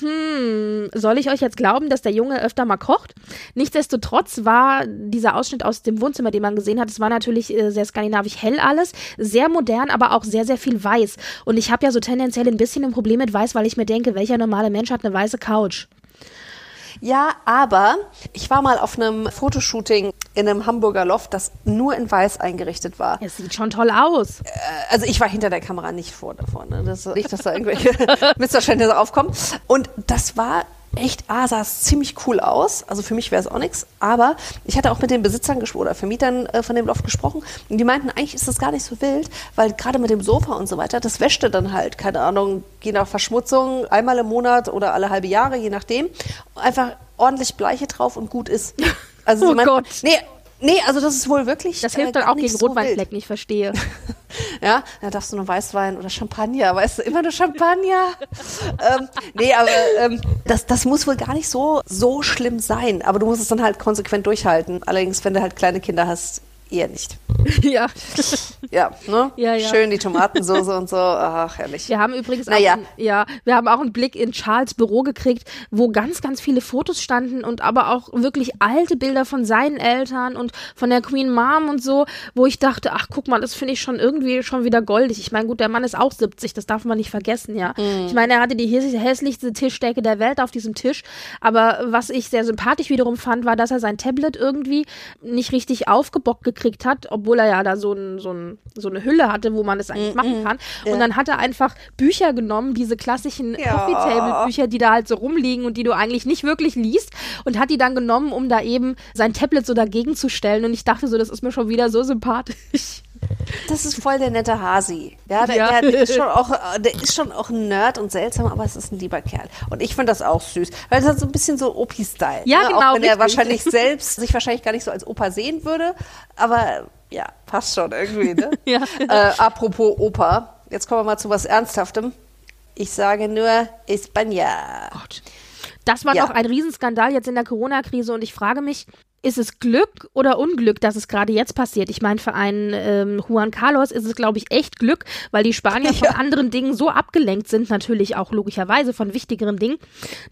hm, soll ich euch jetzt glauben, dass der Junge öfter mal kocht? Nichtsdestotrotz war dieser Ausschnitt aus dem Wohnzimmer, den man gesehen hat, es war natürlich äh, sehr skandinavisch hell alles, sehr modern, aber auch sehr, sehr viel weiß. Und ich habe ja so tendenziell ein bisschen ein Problem mit weiß, weil ich mir denke, welcher normale Mensch hat eine weiße Couch? Ja, aber ich war mal auf einem Fotoshooting in einem Hamburger Loft, das nur in weiß eingerichtet war. Es sieht schon toll aus. Also ich war hinter der Kamera nicht vor davor, ne? das, nicht, dass da irgendwelche Missverständnisse aufkommen. Und das war echt, ah, sah es ziemlich cool aus. Also für mich wäre es auch nichts. Aber ich hatte auch mit den Besitzern gesprochen oder Vermietern äh, von dem Loft gesprochen. Und die meinten, eigentlich ist das gar nicht so wild, weil gerade mit dem Sofa und so weiter, das wäschte dann halt, keine Ahnung, je nach Verschmutzung, einmal im Monat oder alle halbe Jahre, je nachdem. Einfach ordentlich Bleiche drauf und gut ist. Also Oh meinten, Gott. Nee, nee, also das ist wohl wirklich. Das äh, hilft dann gar auch gegen so. Rotweinflecken, ich verstehe. Ja, da darfst du nur Weißwein oder Champagner, weißt du, immer nur Champagner. ähm, nee, aber ähm, das, das muss wohl gar nicht so, so schlimm sein. Aber du musst es dann halt konsequent durchhalten. Allerdings, wenn du halt kleine Kinder hast, eher nicht. ja. Ja, ne? Ja, ja. Schön die Tomatensoße und so. Ach, herrlich. Wir haben übrigens Naja. auch, einen, ja, wir haben auch einen Blick in Charles Büro gekriegt, wo ganz, ganz viele Fotos standen und aber auch wirklich alte Bilder von seinen Eltern und von der Queen Mom und so, wo ich dachte, ach guck mal, das finde ich schon irgendwie schon wieder goldig. Ich meine, gut, der Mann ist auch 70, das darf man nicht vergessen, ja. Ich meine, er hatte die häss- hässlichste Tischdecke der Welt auf diesem Tisch, aber was ich sehr sympathisch wiederum fand, war, dass er sein Tablet irgendwie nicht richtig aufgebockt gekriegt hat, obwohl er ja da so, ein, so, ein, so eine Hülle hatte, wo man es eigentlich machen kann. Und dann hat er einfach Bücher genommen, diese klassischen Ja. Coffee Table Bücher, die da halt so rumliegen und die du eigentlich nicht wirklich liest und hat die dann genommen, um da eben sein Tablet so dagegen zu stellen. Und ich dachte so, das ist mir schon wieder so sympathisch. Das ist voll der nette Hasi. Ja, der, Ja. Der, ist schon auch, der ist schon auch ein Nerd und seltsam, aber es ist ein lieber Kerl. Und ich finde das auch süß, weil es hat so ein bisschen so Opi-Style. Ja, ne? genau, Auch wenn er richtig. wahrscheinlich selbst sich wahrscheinlich gar nicht so als Opa sehen würde, aber ja, passt schon irgendwie. Ne? Ja. Äh, apropos Opa, jetzt kommen wir mal zu was Ernsthaftem. Ich sage nur España. Gott. Das war Ja. doch ein Riesenskandal jetzt in der Corona-Krise und ich frage mich, ist es Glück oder Unglück, dass es gerade jetzt passiert? Ich meine, für einen ähm, Juan Carlos ist es, glaube ich, echt Glück, weil die Spanier von Ja. anderen Dingen so abgelenkt sind, natürlich auch logischerweise von wichtigeren Dingen,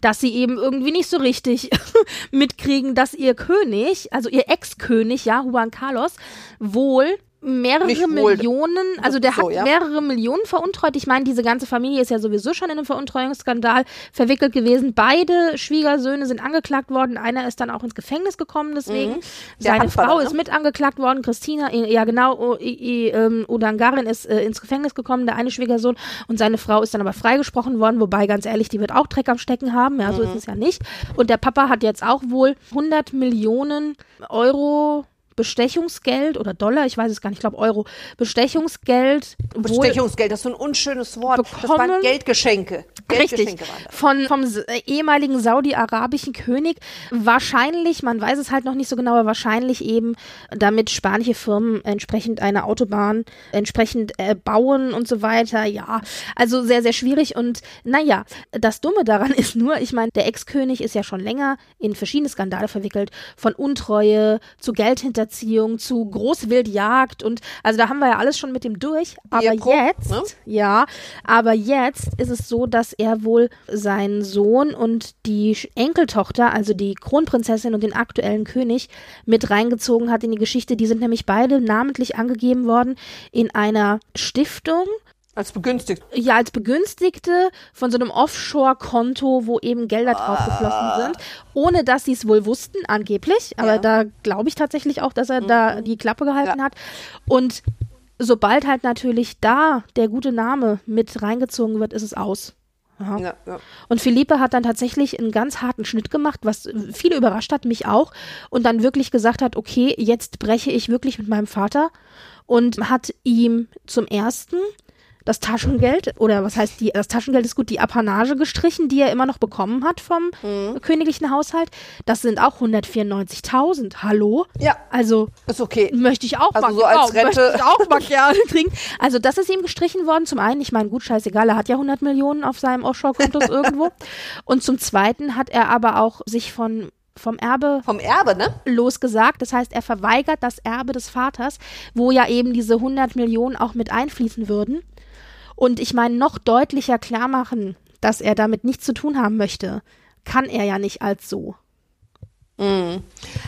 dass sie eben irgendwie nicht so richtig mitkriegen, dass ihr König, also ihr Ex-König, ja, Juan Carlos, wohl mehrere. Millionen, also der So, hat ja. mehrere Millionen veruntreut. Ich meine, diese ganze Familie ist ja sowieso schon in einem Veruntreuungsskandal verwickelt gewesen. Beide Schwiegersöhne sind angeklagt worden. Einer ist dann auch ins Gefängnis gekommen deswegen. Mhm. Seine Handballer, Frau ne? ist mit angeklagt worden. Christina, äh, ja genau, I- ähm, Udangarin ist äh, ins Gefängnis gekommen, der eine Schwiegersohn. Und seine Frau ist dann aber freigesprochen worden. Wobei, ganz ehrlich, die wird auch Dreck am Stecken haben. Ja, so Mhm. ist es ja nicht. Und der Papa hat jetzt auch wohl 100 Millionen Euro Bestechungsgeld oder Dollar, ich weiß es gar nicht, ich glaube Euro, Bestechungsgeld. Bestechungsgeld, das ist so ein unschönes Wort. Bekommen, das waren Geldgeschenke. Geldgeschenke richtig, von, vom ehemaligen saudi-arabischen König. Wahrscheinlich, man weiß es halt noch nicht so genau, aber wahrscheinlich eben, damit spanische Firmen entsprechend eine Autobahn entsprechend äh, bauen und so weiter. Ja, also sehr, sehr schwierig und naja, das Dumme daran ist nur, ich meine, der Ex-König ist ja schon länger in verschiedene Skandale verwickelt, von Untreue zu Geldhinterziehung zu Großwildjagd und also da haben wir ja alles schon mit dem durch. Aber Bierko, jetzt, ne? ja, aber jetzt ist es so, dass er wohl seinen Sohn und die Enkeltochter, also die Kronprinzessin und den aktuellen König, mit reingezogen hat in die Geschichte. Die sind nämlich beide namentlich angegeben worden in einer Stiftung als Begünstigte? Ja, als Begünstigte von so einem Offshore-Konto, wo eben Gelder drauf geflossen ah. sind, ohne dass sie es wohl wussten, angeblich. Aber ja. da glaube ich tatsächlich auch, dass er mhm. da die Klappe gehalten ja. hat. Und sobald halt natürlich da der gute Name mit reingezogen wird, ist es aus. Ja. Ja, ja. Und Philippe hat dann tatsächlich einen ganz harten Schnitt gemacht, was viele überrascht hat, mich auch, und dann wirklich gesagt hat, okay, jetzt breche ich wirklich mit meinem Vater und hat ihm zum ersten das Taschengeld, oder was heißt die, das Taschengeld ist gut, die Apanage gestrichen, die er immer noch bekommen hat vom mhm. königlichen Haushalt. Das sind auch 194.000. Hallo? Ja. Also. Ist okay. Möchte ich auch also mal, so als genau, Rente. Möchte ich auch mal gerne kriegen. Also, das ist ihm gestrichen worden. Zum einen, ich meine, gut, scheißegal, er hat ja 100 Millionen auf seinem Offshore-Konto irgendwo. Und zum zweiten hat er aber auch sich von vom Erbe vom Erbe, ne? losgesagt. Das heißt, er verweigert das Erbe des Vaters, wo ja eben diese 100 Millionen auch mit einfließen würden. Und ich meine, noch deutlicher klar machen, dass er damit nichts zu tun haben möchte, kann er ja nicht als so. Mm.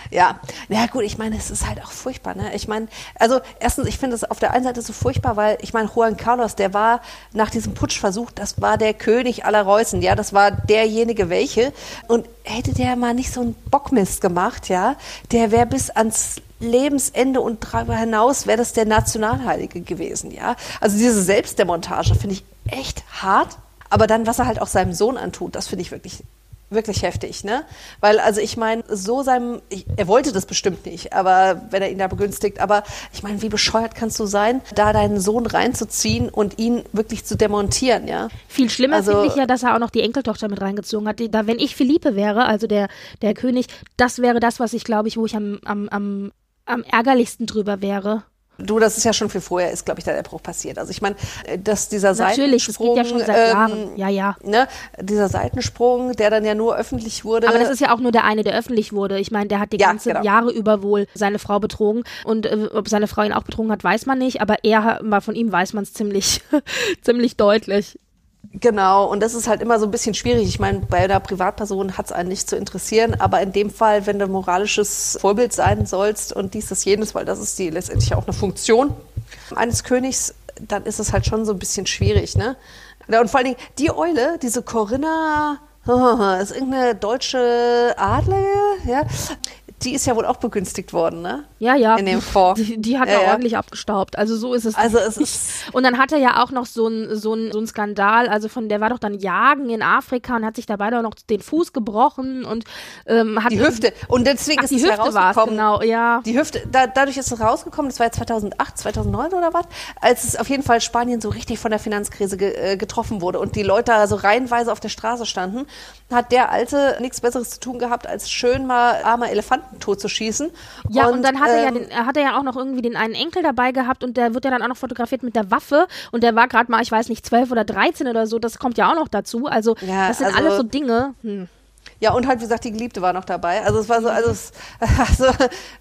Ja, na gut, ich meine, es ist halt auch furchtbar, ne? Ich meine, also erstens, ich finde es auf der einen Seite so furchtbar, weil ich meine, Juan Carlos, der war nach diesem Putschversuch, das war der König aller Reußen, ja, das war derjenige welche. Und hätte der mal nicht so einen Bockmist gemacht, ja, der wäre bis ans Lebensende und darüber hinaus wäre das der Nationalheilige gewesen, ja. Also diese Selbstdemontage finde ich echt hart. Aber dann, was er halt auch seinem Sohn antut, das finde ich wirklich wirklich heftig, ne? Weil, also ich meine, so seinem, ich, er wollte das bestimmt nicht, aber wenn er ihn da begünstigt, aber ich meine, wie bescheuert kannst du sein, da deinen Sohn reinzuziehen und ihn wirklich zu demontieren, ja? Viel schlimmer also, finde ich ja, dass er auch noch die Enkeltochter mit reingezogen hat. Da, wenn ich Philippe wäre, also der, der König, das wäre das, was ich glaube ich, wo ich am, am, am am ärgerlichsten drüber wäre. Du, das ist ja schon viel vorher, ist, glaube ich, da der Bruch passiert. Also ich meine, äh, dass dieser Natürlich, Seitensprung, das geht ja schon seit Jahren. Ähm, ja, ja. Ne, dieser Seitensprung, der dann ja nur öffentlich wurde. Aber das ist ja auch nur der eine, der öffentlich wurde. Ich meine, der hat die ja, ganzen genau. Jahre über wohl seine Frau betrogen und äh, ob seine Frau ihn auch betrogen hat, weiß man nicht. Aber er, mal von ihm weiß man es ziemlich, ziemlich deutlich. Genau, und das ist halt immer so ein bisschen schwierig. Ich meine, bei einer Privatperson hat es einen nicht zu interessieren, aber in dem Fall, wenn du moralisches Vorbild sein sollst und dies, das, jenes, weil das ist die letztendlich auch eine Funktion eines Königs, dann ist es halt schon so ein bisschen schwierig, ne? Und vor allen Dingen, die Eule, diese Corinna, ist irgendeine deutsche Adlige, ja, die ist ja wohl auch begünstigt worden, ne? Ja, ja. In dem Fonds. Die, die hat ja, er ja. ordentlich abgestaubt. Also so ist es. Also es ist. Und dann hat er ja auch noch so einen so ein, so ein Skandal. Also von der war doch dann Jagen in Afrika und hat sich dabei doch noch den Fuß gebrochen und ähm, hat die Hüfte. Und deswegen ach, ist die Hüfte herausgekommen. Genau, ja. Die Hüfte. Da, dadurch ist es rausgekommen. Das war ja 2008, 2009 oder was, als es auf jeden Fall Spanien so richtig von der Finanzkrise ge, äh, getroffen wurde und die Leute also reihenweise auf der Straße standen, hat der Alte nichts Besseres zu tun gehabt, als schön mal arme Elefanten totzuschießen ja, und, und dann hat er ja, ähm, den, hat er ja auch noch irgendwie den einen Enkel dabei gehabt und der wird ja dann auch noch fotografiert mit der Waffe und der war gerade mal, ich weiß nicht, zwölf oder dreizehn oder so, das kommt ja auch noch dazu. Also ja, das sind also, alles so Dinge. Hm. Ja, und halt, wie gesagt, die Geliebte war noch dabei. Also es war so, also, es, also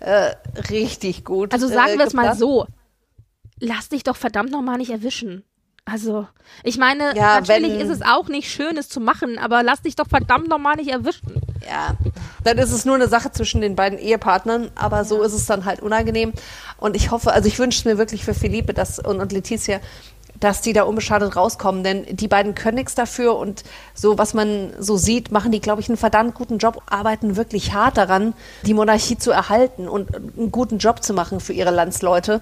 äh, richtig gut. Also sagen äh, wir es mal so. Lass dich doch verdammt nochmal nicht erwischen. Also, ich meine, ja, natürlich wenn, ist es auch nicht schön, es zu machen, aber lass dich doch verdammt nochmal nicht erwischen. Ja, dann ist es nur eine Sache zwischen den beiden Ehepartnern, aber so ist es dann halt unangenehm. Und ich hoffe, also ich wünsche mir wirklich für Philippe das, und, und Letizia, dass die da unbeschadet rauskommen, denn die beiden können nichts dafür und so, was man so sieht, machen die, glaube ich, einen verdammt guten Job, arbeiten wirklich hart daran, die Monarchie zu erhalten und einen guten Job zu machen für ihre Landsleute.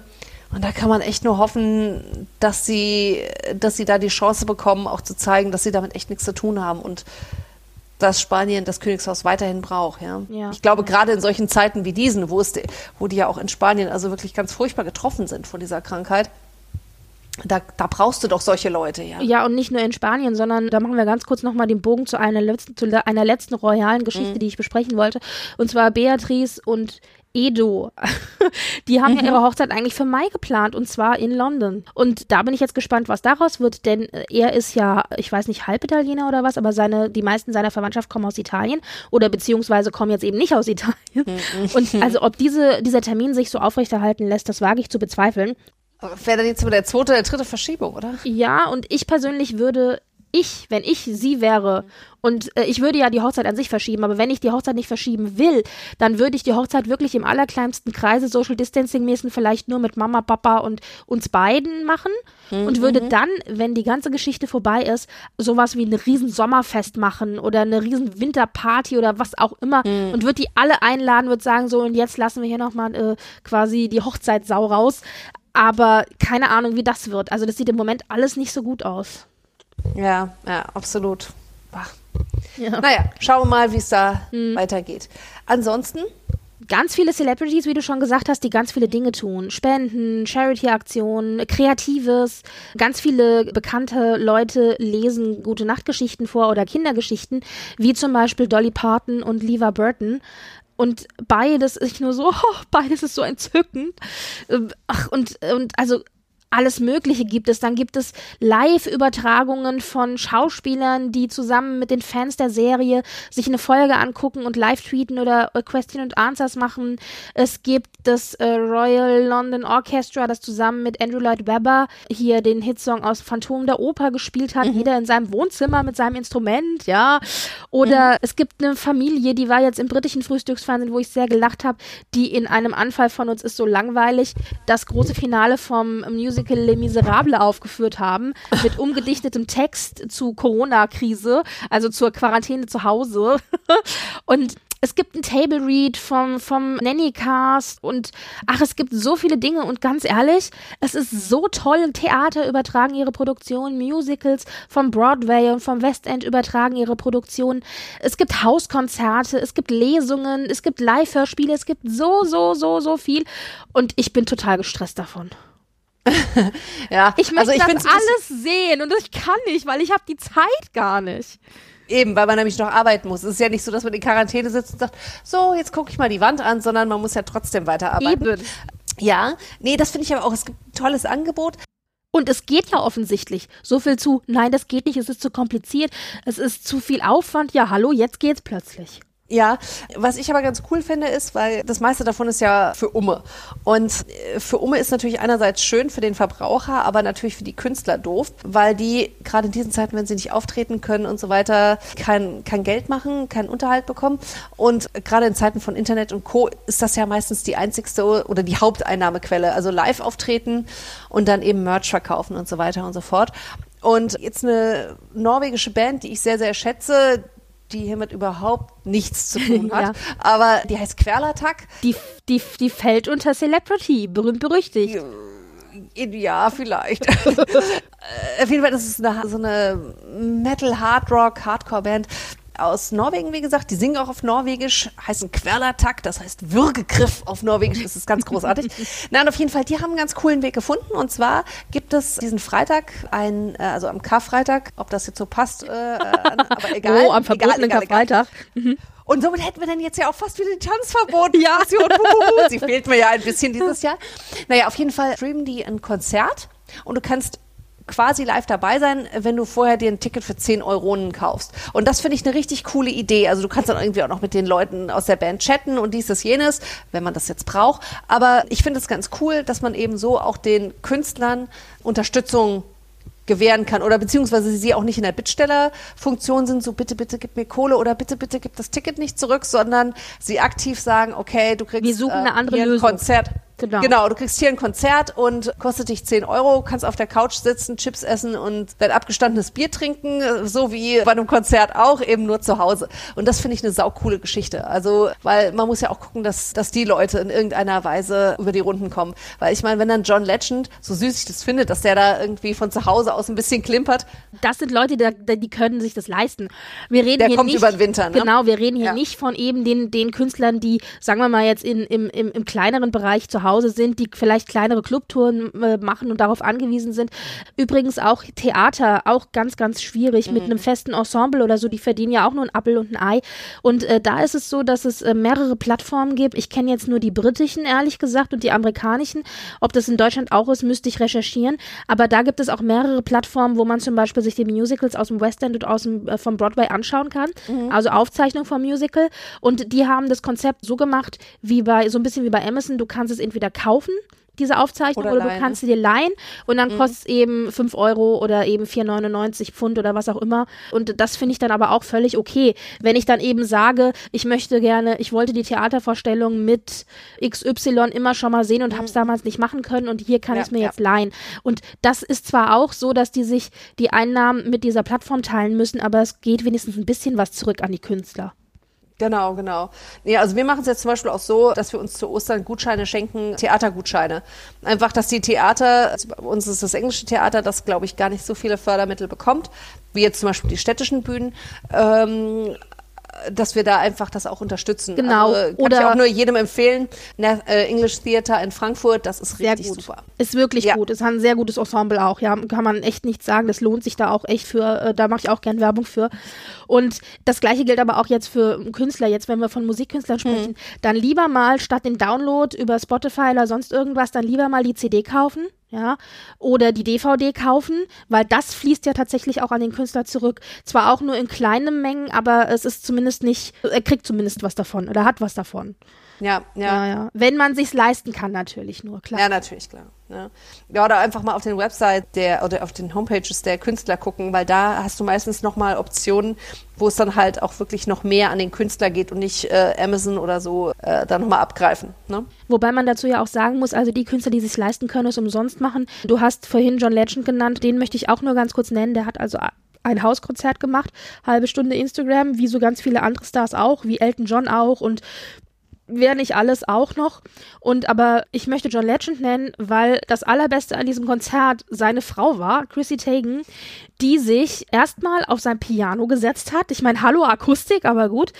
Und da kann man echt nur hoffen, dass sie, dass sie da die Chance bekommen, auch zu zeigen, dass sie damit echt nichts zu tun haben. Und dass Spanien das Königshaus weiterhin braucht. Ja. Ja. Ich glaube, gerade in solchen Zeiten wie diesen, wo, es, wo die ja auch in Spanien also wirklich ganz furchtbar getroffen sind von dieser Krankheit, da, da brauchst du doch solche Leute, ja. Ja, und nicht nur in Spanien, sondern da machen wir ganz kurz nochmal den Bogen zu einer letzten, zu einer letzten royalen Geschichte, Mhm. die ich besprechen wollte. Und zwar Beatrice und Edo. Die haben Mhm. ja ihre Hochzeit eigentlich für Mai geplant und zwar in London. Und da bin ich jetzt gespannt, was daraus wird, denn äh, er ist ja, ich weiß nicht, Halbitaliener oder was, aber seine, die meisten seiner Verwandtschaft kommen aus Italien oder beziehungsweise kommen jetzt eben nicht aus Italien. Mhm. Und also ob diese, dieser Termin sich so aufrechterhalten lässt, das wage ich zu bezweifeln. Wäre dann jetzt mit der zweite oder dritte Verschiebung, oder? Ja, und ich persönlich würde, ich, wenn ich sie wäre, und äh, ich würde ja die Hochzeit an sich verschieben, aber wenn ich die Hochzeit nicht verschieben will, dann würde ich die Hochzeit wirklich im allerkleinsten Kreise, Social Distancing mäßig vielleicht nur mit Mama, Papa und uns beiden machen und würde dann, wenn die ganze Geschichte vorbei ist, sowas wie ein riesen Sommerfest machen oder eine riesen Winterparty oder was auch immer und würde die alle einladen, würde sagen so und jetzt lassen wir hier nochmal äh, quasi die Hochzeitssau raus. Aber keine Ahnung, wie das wird. Also das sieht im Moment alles nicht so gut aus. Ja, ja, absolut. Bah. Ja. Naja, schauen wir mal, wie es da weitergeht. Ansonsten, Ganz viele Celebrities, wie du schon gesagt hast, die ganz viele Dinge tun. Spenden, Charity-Aktionen, Kreatives. Ganz viele bekannte Leute lesen gute Nachtgeschichten vor oder Kindergeschichten, wie zum Beispiel Dolly Parton und Leva Burton. Und beides ist nur so, oh, beides ist so entzückend. Ähm, Ach, und, und also alles Mögliche gibt es. Dann gibt es Live-Übertragungen von Schauspielern, die zusammen mit den Fans der Serie sich eine Folge angucken und live tweeten oder Question and Answers machen. Es gibt das äh, Royal London Orchestra, das zusammen mit Andrew Lloyd Webber hier den Hitsong aus Phantom der Oper gespielt hat, jeder in seinem Wohnzimmer mit seinem Instrument, ja. Oder es gibt eine Familie, die war jetzt im britischen Frühstücksfernsehen, wo ich sehr gelacht habe, die in einem Anfall von uns ist so langweilig, das große Finale vom Musical Les Miserables aufgeführt haben, mit umgedichtetem Text zu Corona-Krise, also zur Quarantäne zu Hause. Und es gibt ein Table Read vom, vom Nannycast und ach, es gibt so viele Dinge und ganz ehrlich, es ist so toll. Theater übertragen ihre Produktionen, Musicals vom Broadway und vom West End übertragen ihre Produktionen. Es gibt Hauskonzerte, es gibt Lesungen, es gibt Live-Hörspiele, es gibt so, so, so, so viel und ich bin total gestresst davon. ja, Ich möchte also ich das alles sehen und ich kann nicht, weil ich habe die Zeit gar nicht. Eben, weil man nämlich noch arbeiten muss. Es ist ja nicht so, dass man in Quarantäne sitzt und sagt, so, jetzt gucke ich mal die Wand an, sondern man muss ja trotzdem weiterarbeiten. Eben. Ja, nee, das finde ich aber auch, es gibt ein tolles Angebot. Und es geht ja offensichtlich. So viel zu, nein, das geht nicht, es ist zu kompliziert, es ist zu viel Aufwand. Ja, hallo, jetzt geht's plötzlich. Ja, was ich aber ganz cool finde, ist, weil das meiste davon ist ja für Umme. Und äh, für Umme ist natürlich einerseits schön für den Verbraucher, aber natürlich für die Künstler doof, weil die gerade in diesen Zeiten, wenn sie nicht auftreten können und so weiter, kein, kein Geld machen, keinen Unterhalt bekommen. Und gerade in Zeiten von Internet und Co. ist das ja meistens die einzigste oder die Haupteinnahmequelle. Also live auftreten und dann eben Merch verkaufen und so weiter und so fort. Und jetzt eine norwegische Band, die ich sehr, sehr schätze, die hiermit überhaupt nichts zu tun hat. Ja. Aber die heißt Querlattack. Die, die, die fällt unter Celebrity, berühmt berüchtigt. Ja, vielleicht. Äh, Auf jeden Fall, das ist eine, so eine Metal, Hard Rock, Hardcore-Band aus Norwegen, wie gesagt. Die singen auch auf Norwegisch, heißen Querlattack, das heißt Würgegriff auf Norwegisch. Das ist ganz großartig. Nein, auf jeden Fall, die haben einen ganz coolen Weg gefunden. Und zwar gibt es diesen Freitag, ein, äh, also am Karfreitag, ob das jetzt so passt, äh, äh, aber egal. oh, am verbotenen egal, egal, egal. Karfreitag. Und somit hätten wir dann jetzt ja auch fast wieder die Tanzverbot. Ja. Sie fehlt mir ja ein bisschen dieses Jahr. Naja, auf jeden Fall streamen die ein Konzert und du kannst quasi live dabei sein, wenn du vorher dir ein Ticket für 10 Euronen kaufst. Und das finde ich eine richtig coole Idee. Also du kannst dann irgendwie auch noch mit den Leuten aus der Band chatten und dies, das, jenes, wenn man das jetzt braucht. Aber ich finde es ganz cool, dass man eben so auch den Künstlern Unterstützung gewähren kann oder beziehungsweise sie auch nicht in der Bittstellerfunktion sind, so bitte, bitte gib mir Kohle oder bitte, bitte gib das Ticket nicht zurück, sondern sie aktiv sagen, okay, du kriegst Wir suchen eine andere Lösung. Konzert. Genau. Genau, du kriegst hier ein Konzert und kostet dich 10 Euro, kannst auf der Couch sitzen, Chips essen und dein abgestandenes Bier trinken, so wie bei einem Konzert auch, eben nur zu Hause. Und das finde ich eine saukoole Geschichte. Also, weil man muss ja auch gucken, dass, dass die Leute in irgendeiner Weise über die Runden kommen. Weil ich meine, wenn dann John Legend, so süß ich das finde, dass der da irgendwie von zu Hause aus ein bisschen klimpert. Das sind Leute, die, die können sich das leisten. Wir reden Der hier kommt nicht, über den Winter, ne? Genau, wir reden hier Ja. nicht von eben den, den Künstlern, die, sagen wir mal jetzt in, im, im, im kleineren Bereich zu Hause sind, die vielleicht kleinere Clubtouren äh, machen und darauf angewiesen sind. Übrigens auch Theater, auch ganz, ganz schwierig Mhm. mit einem festen Ensemble oder so, die verdienen ja auch nur ein Appel und ein Ei. Und äh, da ist es so, dass es äh, mehrere Plattformen gibt. Ich kenne jetzt nur die britischen, ehrlich gesagt, und die amerikanischen. Ob das in Deutschland auch ist, müsste ich recherchieren. Aber da gibt es auch mehrere Plattformen, wo man zum Beispiel sich die Musicals aus dem West End und aus dem, äh, vom Broadway anschauen kann. Also Aufzeichnung vom Musical. Und die haben das Konzept so gemacht, wie bei, so ein bisschen wie bei Amazon. Du kannst es entweder kaufen, diese Aufzeichnung, Oder oder, du kannst sie dir leihen und dann kostet es eben 5 Euro oder eben 4,99 Pfund oder was auch immer. Und das finde ich dann aber auch völlig okay. Wenn ich dann eben sage, ich möchte gerne, ich wollte die Theatervorstellung mit XY immer schon mal sehen und habe es damals nicht machen können und hier kann Ja, ich es mir ja. jetzt leihen. Und das ist zwar auch so, dass die sich die Einnahmen mit dieser Plattform teilen müssen, aber es geht wenigstens ein bisschen was zurück an die Künstler. Genau, genau. Nee, also wir machen es jetzt zum Beispiel auch so, dass wir uns zu Ostern Gutscheine schenken, Theatergutscheine. Einfach, dass die Theater, also bei uns ist das englische Theater, das glaube ich gar nicht so viele Fördermittel bekommt, wie jetzt zum Beispiel die städtischen Bühnen, ähm, dass wir da einfach das auch unterstützen. Genau. Also, kann Oder- ich auch nur jedem empfehlen. Na, äh, English Theater in Frankfurt, das ist Sehr richtig gut. super. Ist wirklich Ja. gut. Es hat ein sehr gutes Ensemble auch. Ja, kann man echt nicht sagen. Das lohnt sich da auch echt für. Äh, da mache ich auch gern Werbung für. Und das gleiche gilt aber auch jetzt für Künstler. Jetzt, wenn wir von Musikkünstlern sprechen, dann lieber mal statt den Download über Spotify oder sonst irgendwas, dann lieber mal die CD kaufen. Ja, oder die DVD kaufen, weil das fließt ja tatsächlich auch an den Künstler zurück. Zwar auch nur in kleinen Mengen, aber es ist zumindest nicht, er kriegt zumindest was davon oder hat was davon. Ja, ja. Ja, ja. Wenn man sich's leisten kann, natürlich nur, klar. Ja, natürlich, klar. Ja. ja, oder einfach mal auf den Website der oder auf den Homepages der Künstler gucken, weil da hast du meistens nochmal Optionen, wo es dann halt auch wirklich noch mehr an den Künstler geht und nicht äh, Amazon oder so äh, da nochmal abgreifen. Ne? Wobei man dazu ja auch sagen muss, also die Künstler, die sich leisten können, es umsonst machen. Du hast vorhin John Legend genannt, den möchte ich auch nur ganz kurz nennen. Der hat also ein Hauskonzert gemacht, halbe Stunde Instagram, wie so ganz viele andere Stars auch, wie Elton John auch und wer nicht alles auch noch. Und aber ich möchte John Legend nennen, weil das allerbeste an diesem Konzert seine Frau war, Chrissy Teigen, die sich erstmal auf sein Piano gesetzt hat. Ich meine, hallo Akustik, aber gut,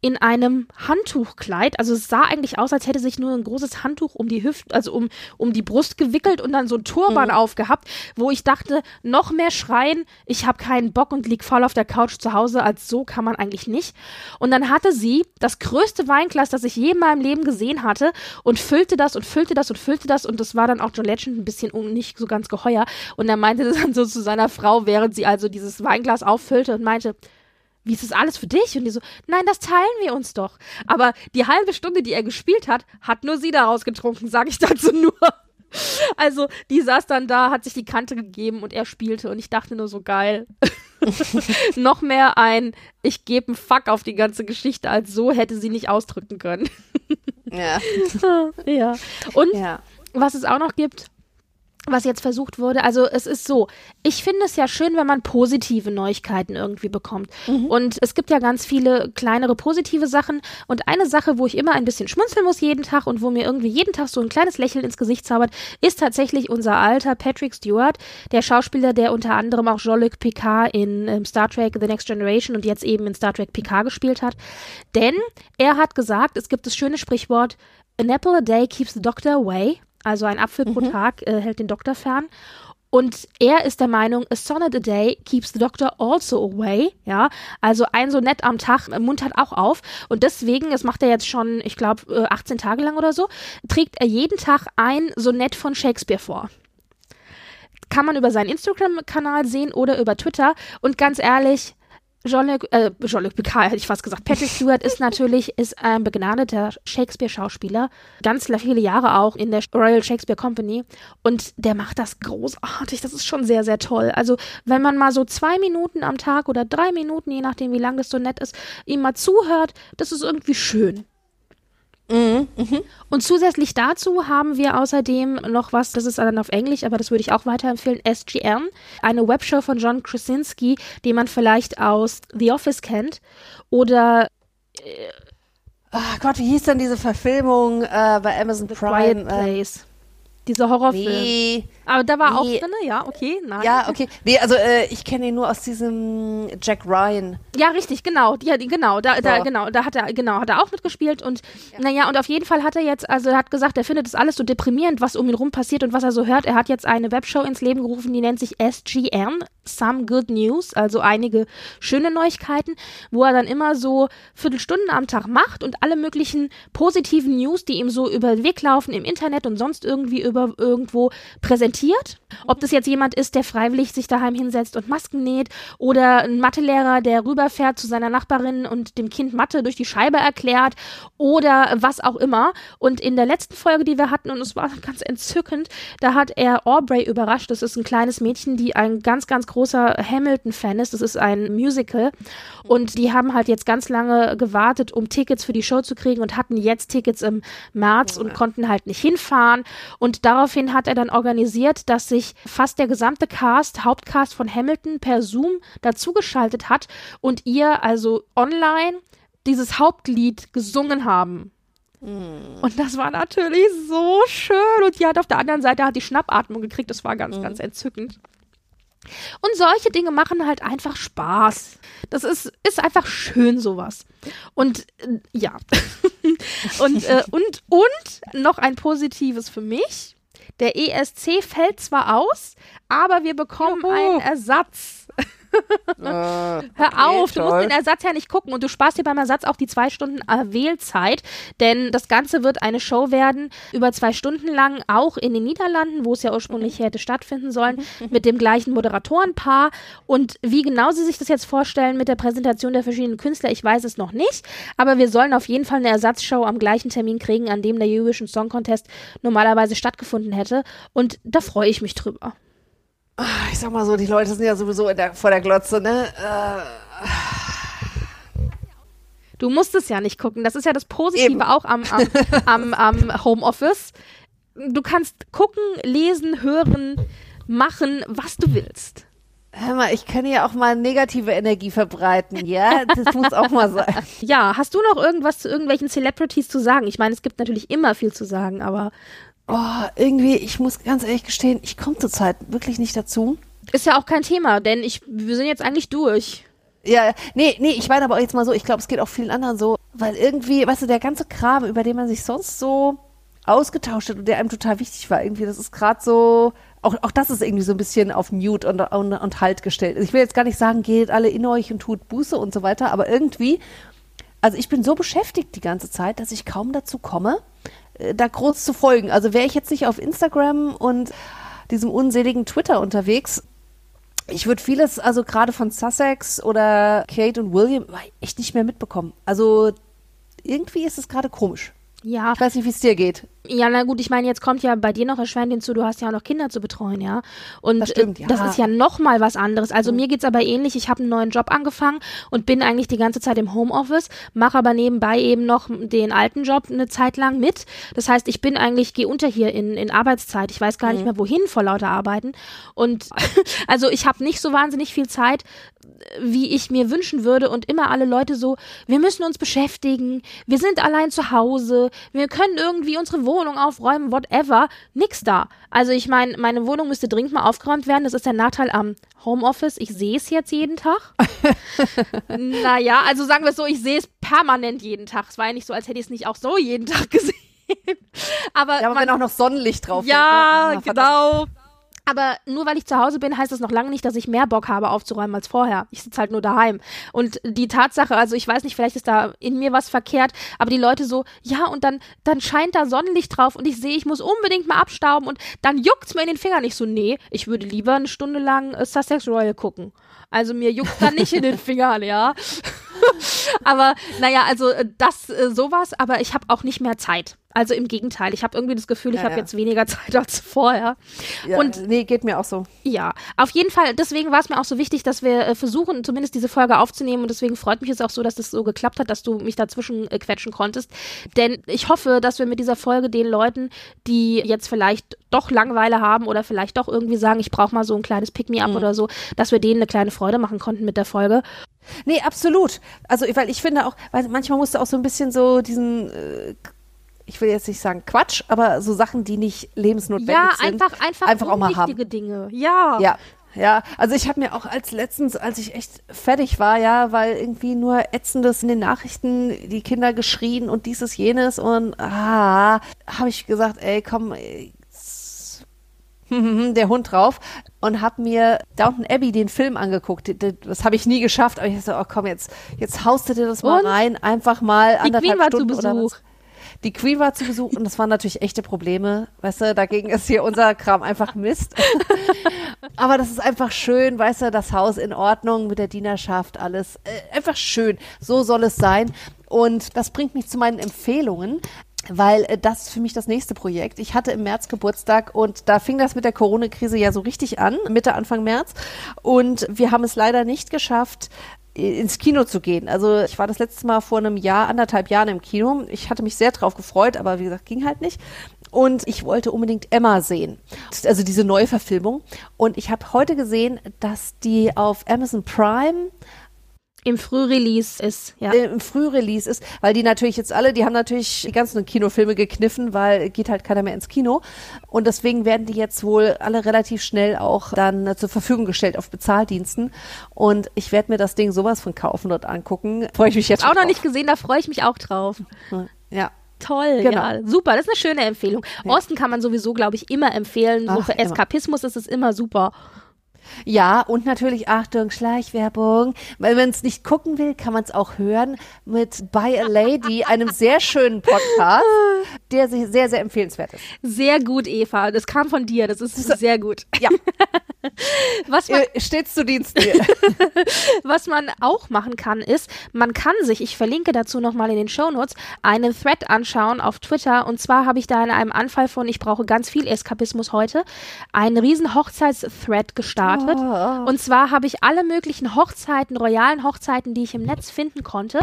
in einem Handtuchkleid. Also es sah eigentlich aus, als hätte sich nur ein großes Handtuch um die Hüfte, also um, um die Brust gewickelt und dann so ein Turban aufgehabt, wo ich dachte, noch mehr schreien, ich habe keinen Bock und lieg voll auf der Couch zu Hause, als so kann man eigentlich nicht. Und dann hatte sie das größte Weinglas, das ich je in meinem Leben gesehen hatte und füllte das und füllte das und füllte das und das war dann auch John Legend ein bisschen nicht so ganz geheuer und er meinte das dann so zu seiner Frau, während sie also dieses Weinglas auffüllte und meinte, wie ist das alles für dich? Und die so, nein, das teilen wir uns doch. Aber die halbe Stunde, die er gespielt hat, hat nur sie daraus getrunken, sage ich dazu nur. Also, die saß dann da, hat sich die Kante gegeben und er spielte und ich dachte nur so geil. Noch mehr ein, ich gebe einen Fuck auf die ganze Geschichte, als so hätte sie nicht ausdrücken können. Ja. ja. Und ja. was es auch noch gibt, was jetzt versucht wurde, also es ist so, ich finde es ja schön, wenn man positive Neuigkeiten irgendwie bekommt. Und es gibt ja ganz viele kleinere positive Sachen. Und eine Sache, wo ich immer ein bisschen schmunzeln muss jeden Tag und wo mir irgendwie jeden Tag so ein kleines Lächeln ins Gesicht zaubert, ist tatsächlich unser alter Patrick Stewart, der Schauspieler, der unter anderem auch Jean-Luc Picard in ähm, Star Trek The Next Generation und jetzt eben in Star Trek Picard gespielt hat. Denn er hat gesagt, es gibt das schöne Sprichwort, An apple a day keeps the doctor away. Also ein Apfel pro Tag äh, hält den Doktor fern. Und er ist der Meinung, a sonnet a day keeps the doctor also away. Ja, also ein Sonett am Tag äh, muntert auch auf. Und deswegen, das macht er jetzt schon, ich glaube, äh, 18 Tage lang oder so, trägt er jeden Tag ein Sonett von Shakespeare vor kann man über seinen Instagram-Kanal sehen oder über Twitter. Und ganz ehrlich, Jean-Luc, äh, Jean-Luc Picard hätte ich fast gesagt. Patrick Stewart ist natürlich ist ein begnadeter Shakespeare-Schauspieler, ganz viele Jahre auch in der Royal Shakespeare Company und der macht das großartig. Das ist schon sehr, sehr toll. Also wenn man mal so zwei Minuten am Tag oder drei Minuten, je nachdem wie lang das so nett ist, ihm mal zuhört, das ist irgendwie schön. Mhm, mh. Und zusätzlich dazu haben wir außerdem noch was, das ist dann auf Englisch, aber das würde ich auch weiterempfehlen, SGM, eine Webshow von John Krasinski, den man vielleicht aus The Office kennt oder äh, oh Gott, wie hieß denn diese Verfilmung äh, bei Amazon The Prime? Quiet Place. Dieser Horrorfilm. Nee. Aber da war nee. auch drin, ja, okay, nein. Ja, okay. Nee, also äh, ich kenne ihn nur aus diesem Jack Ryan. Ja, richtig, genau. Ja, genau, da, da, genau, da hat er, genau, hat er auch mitgespielt und ja. naja, und auf jeden Fall hat er jetzt, also er hat gesagt, er findet das alles so deprimierend, was um ihn rum passiert und was er so hört. Er hat jetzt eine Webshow ins Leben gerufen, die nennt sich SGN, Some Good News, also einige schöne Neuigkeiten, wo er dann immer so Viertelstunden am Tag macht und alle möglichen positiven News, die ihm so über den Weg laufen im Internet und sonst irgendwie über irgendwo präsentiert. Ob das jetzt jemand ist, der freiwillig sich daheim hinsetzt und Masken näht oder ein Mathelehrer, der rüberfährt zu seiner Nachbarin und dem Kind Mathe durch die Scheibe erklärt oder was auch immer. Und in der letzten Folge, die wir hatten, und es war ganz entzückend, da hat er Aubrey überrascht. Das ist ein kleines Mädchen, die ein ganz, ganz großer Hamilton-Fan ist. Das ist ein Musical. Und die haben halt jetzt ganz lange gewartet, um Tickets für die Show zu kriegen und hatten jetzt Tickets im März und konnten halt nicht hinfahren. Und daraufhin hat er dann organisiert, dass sich fast der gesamte Cast, Hauptcast von Hamilton per Zoom dazugeschaltet hat und ihr also online dieses Hauptlied gesungen haben. Mm. Und das war natürlich so schön. Und die hat auf der anderen Seite hat die Schnappatmung gekriegt. Das war ganz, mm. ganz entzückend. Und solche Dinge machen halt einfach Spaß. Das ist, ist einfach schön, sowas. Und äh, ja. und, äh, und, und noch ein positives für mich. Der ESC fällt zwar aus, aber wir bekommen Juhu. einen Ersatz. äh, Hör auf, du musst den Ersatz ja nicht gucken und du sparst dir beim Ersatz auch die zwei Stunden Wählzeit, denn das Ganze wird eine Show werden, über zwei Stunden lang, auch in den Niederlanden, wo es ja ursprünglich hätte stattfinden sollen, mit dem gleichen Moderatorenpaar. Und wie genau sie sich das jetzt vorstellen mit der Präsentation der verschiedenen Künstler, ich weiß es noch nicht, aber wir sollen auf jeden Fall eine Ersatzshow am gleichen Termin kriegen, an dem der Eurovision Song Contest normalerweise stattgefunden hätte. Und da freue ich mich drüber. Ah, ich sag mal so, die Leute sind ja sowieso der, vor der Glotze, ne? Äh. Du musst es ja nicht gucken. Das ist ja das Positive Eben. auch am, am, am, am Homeoffice. Du kannst gucken, lesen, hören, machen, was du willst. Hör mal, ich kann ja auch mal negative Energie verbreiten, ja? Das muss auch mal sein. Ja, hast du noch irgendwas zu irgendwelchen Celebrities zu sagen? Ich meine, es gibt natürlich immer viel zu sagen, aber Oh, irgendwie, ich muss ganz ehrlich gestehen, ich komme zurzeit wirklich nicht dazu. Ist ja auch kein Thema, denn ich, wir sind jetzt eigentlich durch. Ja, nee, nee, ich meine aber jetzt mal so, ich glaube, es geht auch vielen anderen so, weil irgendwie, weißt du, der ganze Kram, über den man sich sonst so ausgetauscht hat und der einem total wichtig war, irgendwie, das ist gerade so, auch, auch das ist irgendwie so ein bisschen auf Mute und, und, und Halt gestellt. Ich will jetzt gar nicht sagen, geht alle in euch und tut Buße und so weiter, aber irgendwie, also ich bin so beschäftigt die ganze Zeit, dass ich kaum dazu komme, da groß zu folgen. Also wäre ich jetzt nicht auf Instagram und diesem unseligen Twitter unterwegs, ich würde vieles, also gerade von Sussex oder Kate und William, echt nicht mehr mitbekommen. Also irgendwie ist es gerade komisch. Ja. Ich weiß nicht, wie es dir geht. Ja, na gut, ich meine, jetzt kommt ja bei dir noch erschwerend hinzu, du hast ja auch noch Kinder zu betreuen, ja. Und das, stimmt, ja. das ist ja noch mal was anderes. Also mhm. mir geht's aber ähnlich. Ich habe einen neuen Job angefangen und bin eigentlich die ganze Zeit im Homeoffice, mache aber nebenbei eben noch den alten Job eine Zeit lang mit. Das heißt, ich bin eigentlich, gehe unter hier in, in Arbeitszeit. Ich weiß gar mhm. nicht mehr, wohin vor lauter Arbeiten. Und also ich habe nicht so wahnsinnig viel Zeit, wie ich mir wünschen würde und immer alle Leute so, wir müssen uns beschäftigen, wir sind allein zu Hause, wir können irgendwie unsere Wohnung aufräumen, whatever, nix da. Also ich meine, meine Wohnung müsste dringend mal aufgeräumt werden, das ist der Nachteil am Homeoffice, ich sehe es jetzt jeden Tag. naja, also sagen wir es so, ich sehe es permanent jeden Tag. Es war ja nicht so, als hätte ich es nicht auch so jeden Tag gesehen. aber, ja, aber man, wenn auch noch Sonnenlicht drauf Ja, ist, ne? genau. Aber nur weil ich zu Hause bin, heißt das noch lange nicht, dass ich mehr Bock habe aufzuräumen als vorher. Ich sitze halt nur daheim. Und die Tatsache, also ich weiß nicht, vielleicht ist da in mir was verkehrt, aber die Leute so, ja, und dann, dann scheint da Sonnenlicht drauf und ich sehe, ich muss unbedingt mal abstauben und dann juckt's mir in den Fingern. Ich so, nee, ich würde lieber eine Stunde lang äh, Sussex Royal gucken. Also mir juckt dann nicht in den Fingern, ja. aber naja, also äh, das äh, sowas, aber ich habe auch nicht mehr Zeit. Also im Gegenteil, ich habe irgendwie das Gefühl, ich Ja, habe ja. jetzt weniger Zeit als vorher. Ja, Und nee, geht mir auch so. ja, auf jeden Fall, deswegen war es mir auch so wichtig, dass wir äh, versuchen, zumindest diese Folge aufzunehmen. Und deswegen freut mich es auch so, dass das so geklappt hat, dass du mich dazwischen äh, quetschen konntest. Denn ich hoffe, dass wir mit dieser Folge den Leuten, die jetzt vielleicht doch Langeweile haben oder vielleicht doch irgendwie sagen, ich brauche mal so ein kleines Pick-me-up Mhm. oder so, dass wir denen eine kleine Freude machen konnten mit der Folge. Nee, absolut. Also, weil ich finde auch, weil manchmal musst du auch so ein bisschen so diesen, äh, ich will jetzt nicht sagen Quatsch, aber so Sachen, die nicht lebensnotwendig ja, sind. einfach, einfach, einfach auch mal haben. Dinge. Ja. Ja. Ja, also ich habe mir auch als letztens, als ich echt fertig war, ja, weil irgendwie nur ätzendes in den Nachrichten, die Kinder geschrien und dieses, jenes und ah, habe ich gesagt, ey, komm, der Hund drauf und habe mir Downton Abbey den Film angeguckt. Das habe ich nie geschafft, aber ich dachte, oh komm, jetzt, jetzt haust du dir das mal Und? rein, einfach mal Die anderthalb Queen war zu Stunden oder Besuch. Die Queen war zu Besuch und das waren natürlich echte Probleme. Weißt du, dagegen ist hier unser Kram einfach Mist. Aber das ist einfach schön, weißt du, das Haus in Ordnung mit der Dienerschaft, alles. Äh, einfach schön. So soll es sein. Und das bringt mich zu meinen Empfehlungen. Weil äh, das ist für mich das nächste Projekt. Ich hatte im März Geburtstag und da fing das mit der Corona-Krise ja so richtig an, Mitte, Anfang März. Und wir haben es leider nicht geschafft, ins Kino zu gehen. Also ich war das letzte Mal vor einem Jahr, anderthalb Jahren im Kino. Ich hatte mich sehr drauf gefreut, aber wie gesagt, ging halt nicht. Und ich wollte unbedingt Emma sehen. Also diese Neuverfilmung. Und ich habe heute gesehen, dass die auf Amazon Prime Im Frührelease ist, ja. äh, im Frührelease ist, weil die natürlich jetzt alle, die haben natürlich die ganzen Kinofilme gekniffen, weil geht halt keiner mehr ins Kino. Und deswegen werden die jetzt wohl alle relativ schnell auch dann zur Verfügung gestellt auf Bezahldiensten. Und ich werde mir das Ding sowas von kaufen und angucken. Freue ich mich jetzt auch noch drauf. nicht gesehen, da freue ich mich auch drauf. Ja. Toll, Genau. ja, super. Das ist eine schöne Empfehlung. Osten kann man sowieso, glaube ich, immer empfehlen. So Ach, für immer. Eskapismus ist es immer super. Ja, und natürlich, Achtung, Schleichwerbung. Weil man es nicht gucken will, kann man es auch hören mit By a Lady, einem sehr schönen Podcast, der sich sehr, sehr empfehlenswert ist. Sehr gut, Eva. Das kam von dir. Das ist sehr gut. Ja, Was man, äh, stets zu Diensten. hier. was man auch machen kann, ist, man kann sich, ich verlinke dazu nochmal in den Shownotes, einen Thread anschauen auf Twitter. Und zwar habe ich da in einem Anfall von, ich brauche ganz viel Eskapismus heute, einen riesen Hochzeits-Thread gestartet. Und zwar habe ich alle möglichen Hochzeiten, royalen Hochzeiten, die ich im Netz finden konnte,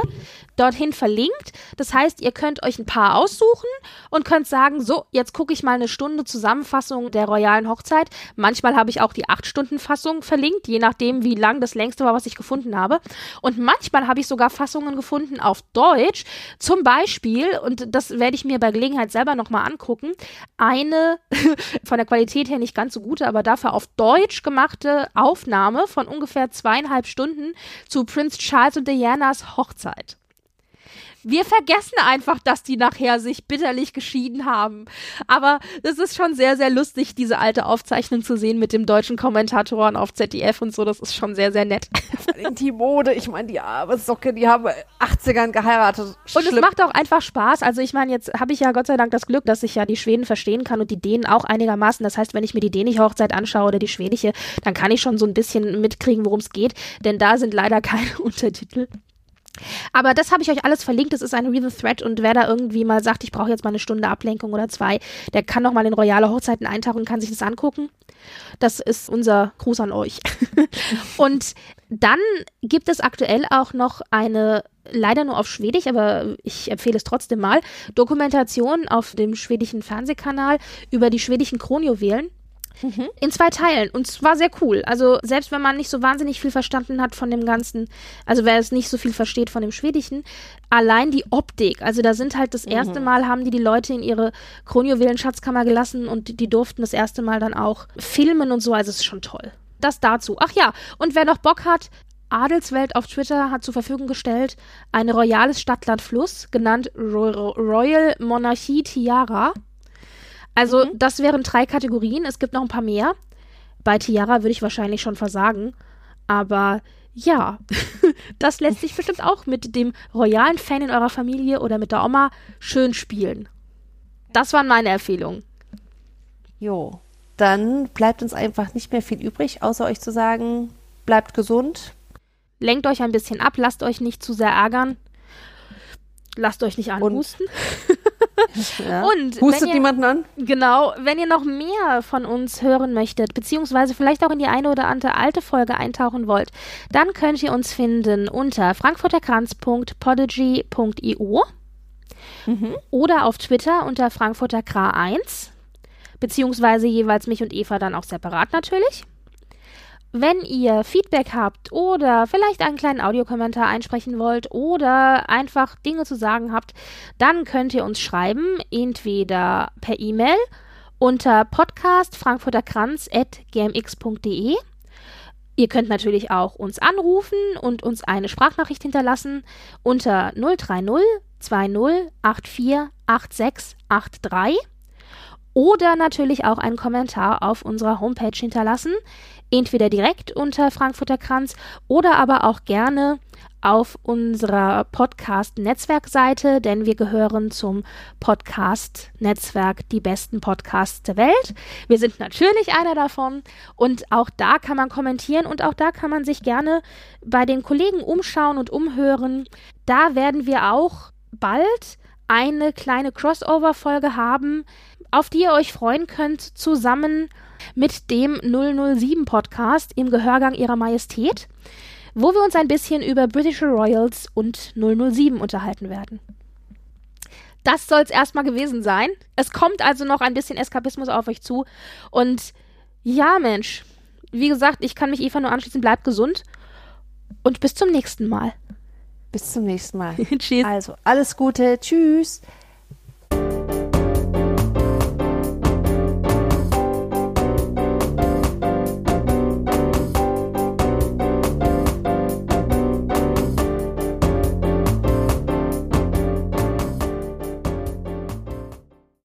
dorthin verlinkt. Das heißt, ihr könnt euch ein paar aussuchen und könnt sagen, so, jetzt gucke ich mal eine Stunde Zusammenfassung der royalen Hochzeit. Manchmal habe ich auch die 8-Stunden-Fassung verlinkt, je nachdem, wie lang das längste war, was ich gefunden habe. Und manchmal habe ich sogar Fassungen gefunden auf Deutsch. Zum Beispiel, und das werde ich mir bei Gelegenheit selber nochmal angucken, eine von der Qualität her nicht ganz so gute, aber dafür auf Deutsch gemachte Aufnahme von ungefähr zweieinhalb Stunden zu Prince Charles und Dianas Hochzeit. Wir vergessen einfach, dass die nachher sich bitterlich geschieden haben. Aber es ist schon sehr, sehr lustig, diese alte Aufzeichnung zu sehen mit dem deutschen Kommentatoren auf ZDF und so. Das ist schon sehr, sehr nett. die Mode, ich meine, die arme Socke, die haben 80ern geheiratet. Und es Schlimm. macht auch einfach Spaß. Also ich meine, jetzt habe ich ja Gott sei Dank das Glück, dass ich ja die Schweden verstehen kann und die Dänen auch einigermaßen. Das heißt, wenn ich mir die dänische Hochzeit anschaue oder die schwedische, dann kann ich schon so ein bisschen mitkriegen, worum es geht. Denn da sind leider keine Untertitel. Aber das habe ich euch alles verlinkt. Das ist ein Real Thread und wer da irgendwie mal sagt, ich brauche jetzt mal eine Stunde Ablenkung oder zwei, der kann noch mal in royale Hochzeiten eintauchen und kann sich das angucken. Das ist unser Gruß an euch. und dann gibt es aktuell auch noch eine, leider nur auf Schwedisch, aber ich empfehle es trotzdem mal, Dokumentation auf dem schwedischen Fernsehkanal über die schwedischen Kronjuwelen. In zwei Teilen. Und es war sehr cool. Also, selbst wenn man nicht so wahnsinnig viel verstanden hat von dem Ganzen, also wer es nicht so viel versteht von dem Schwedischen, allein die Optik. Also, da sind halt das erste Mal, haben die die Leute in ihre Kronjuwelen-Schatzkammer gelassen und die, die durften das erste Mal dann auch filmen und so. Also, es ist schon toll. Das dazu. Ach ja, und wer noch Bock hat, Adelswelt auf Twitter hat zur Verfügung gestellt ein royales Stadtland-Fluss, genannt Ro Ro Royal Monarchie Tiara. Also, das wären drei Kategorien. Es gibt noch ein paar mehr. Bei Tiara würde ich wahrscheinlich schon versagen. Aber ja, das lässt sich bestimmt auch mit dem royalen Fan in eurer Familie oder mit der Oma schön spielen. Das waren meine Empfehlungen. Jo, dann bleibt uns einfach nicht mehr viel übrig, außer euch zu sagen, bleibt gesund. Lenkt euch ein bisschen ab, lasst euch nicht zu sehr ärgern. Lasst euch nicht anhusten. Ja. Und Hustet ihr, niemanden an? Genau, wenn ihr noch mehr von uns hören möchtet, beziehungsweise vielleicht auch in die eine oder andere alte Folge eintauchen wollt, dann könnt ihr uns finden unter frankfurterkranz.podigy.io oder auf Twitter unter frankfurterkra1, beziehungsweise jeweils mich und Eva dann auch separat natürlich. Wenn ihr Feedback habt oder vielleicht einen kleinen Audiokommentar einsprechen wollt oder einfach Dinge zu sagen habt, dann könnt ihr uns schreiben, entweder per E-Mail unter podcastfrankfurterkranz.gmx.de. Ihr könnt natürlich auch uns anrufen und uns eine Sprachnachricht hinterlassen unter 030 20 84 86 83 oder natürlich auch einen Kommentar auf unserer Homepage hinterlassen, entweder direkt unter Frankfurter Kranz oder aber auch gerne auf unserer Podcast-Netzwerkseite, denn wir gehören zum Podcast-Netzwerk Die besten Podcasts der Welt. Wir sind natürlich einer davon und auch da kann man kommentieren und auch da kann man sich gerne bei den Kollegen umschauen und umhören. Da werden wir auch bald eine kleine Crossover-Folge haben, auf die ihr euch freuen könnt, zusammen mit dem 007 Podcast im Gehörgang ihrer Majestät, wo wir uns ein bisschen über British Royals und 007 unterhalten werden. Das soll es erstmal gewesen sein. Es kommt also noch ein bisschen Eskapismus auf euch zu. Und ja, Mensch, wie gesagt, ich kann mich Eva nur anschließen. Bleibt gesund und bis zum nächsten Mal. Bis zum nächsten Mal. Tschüss. Also, alles Gute. Tschüss.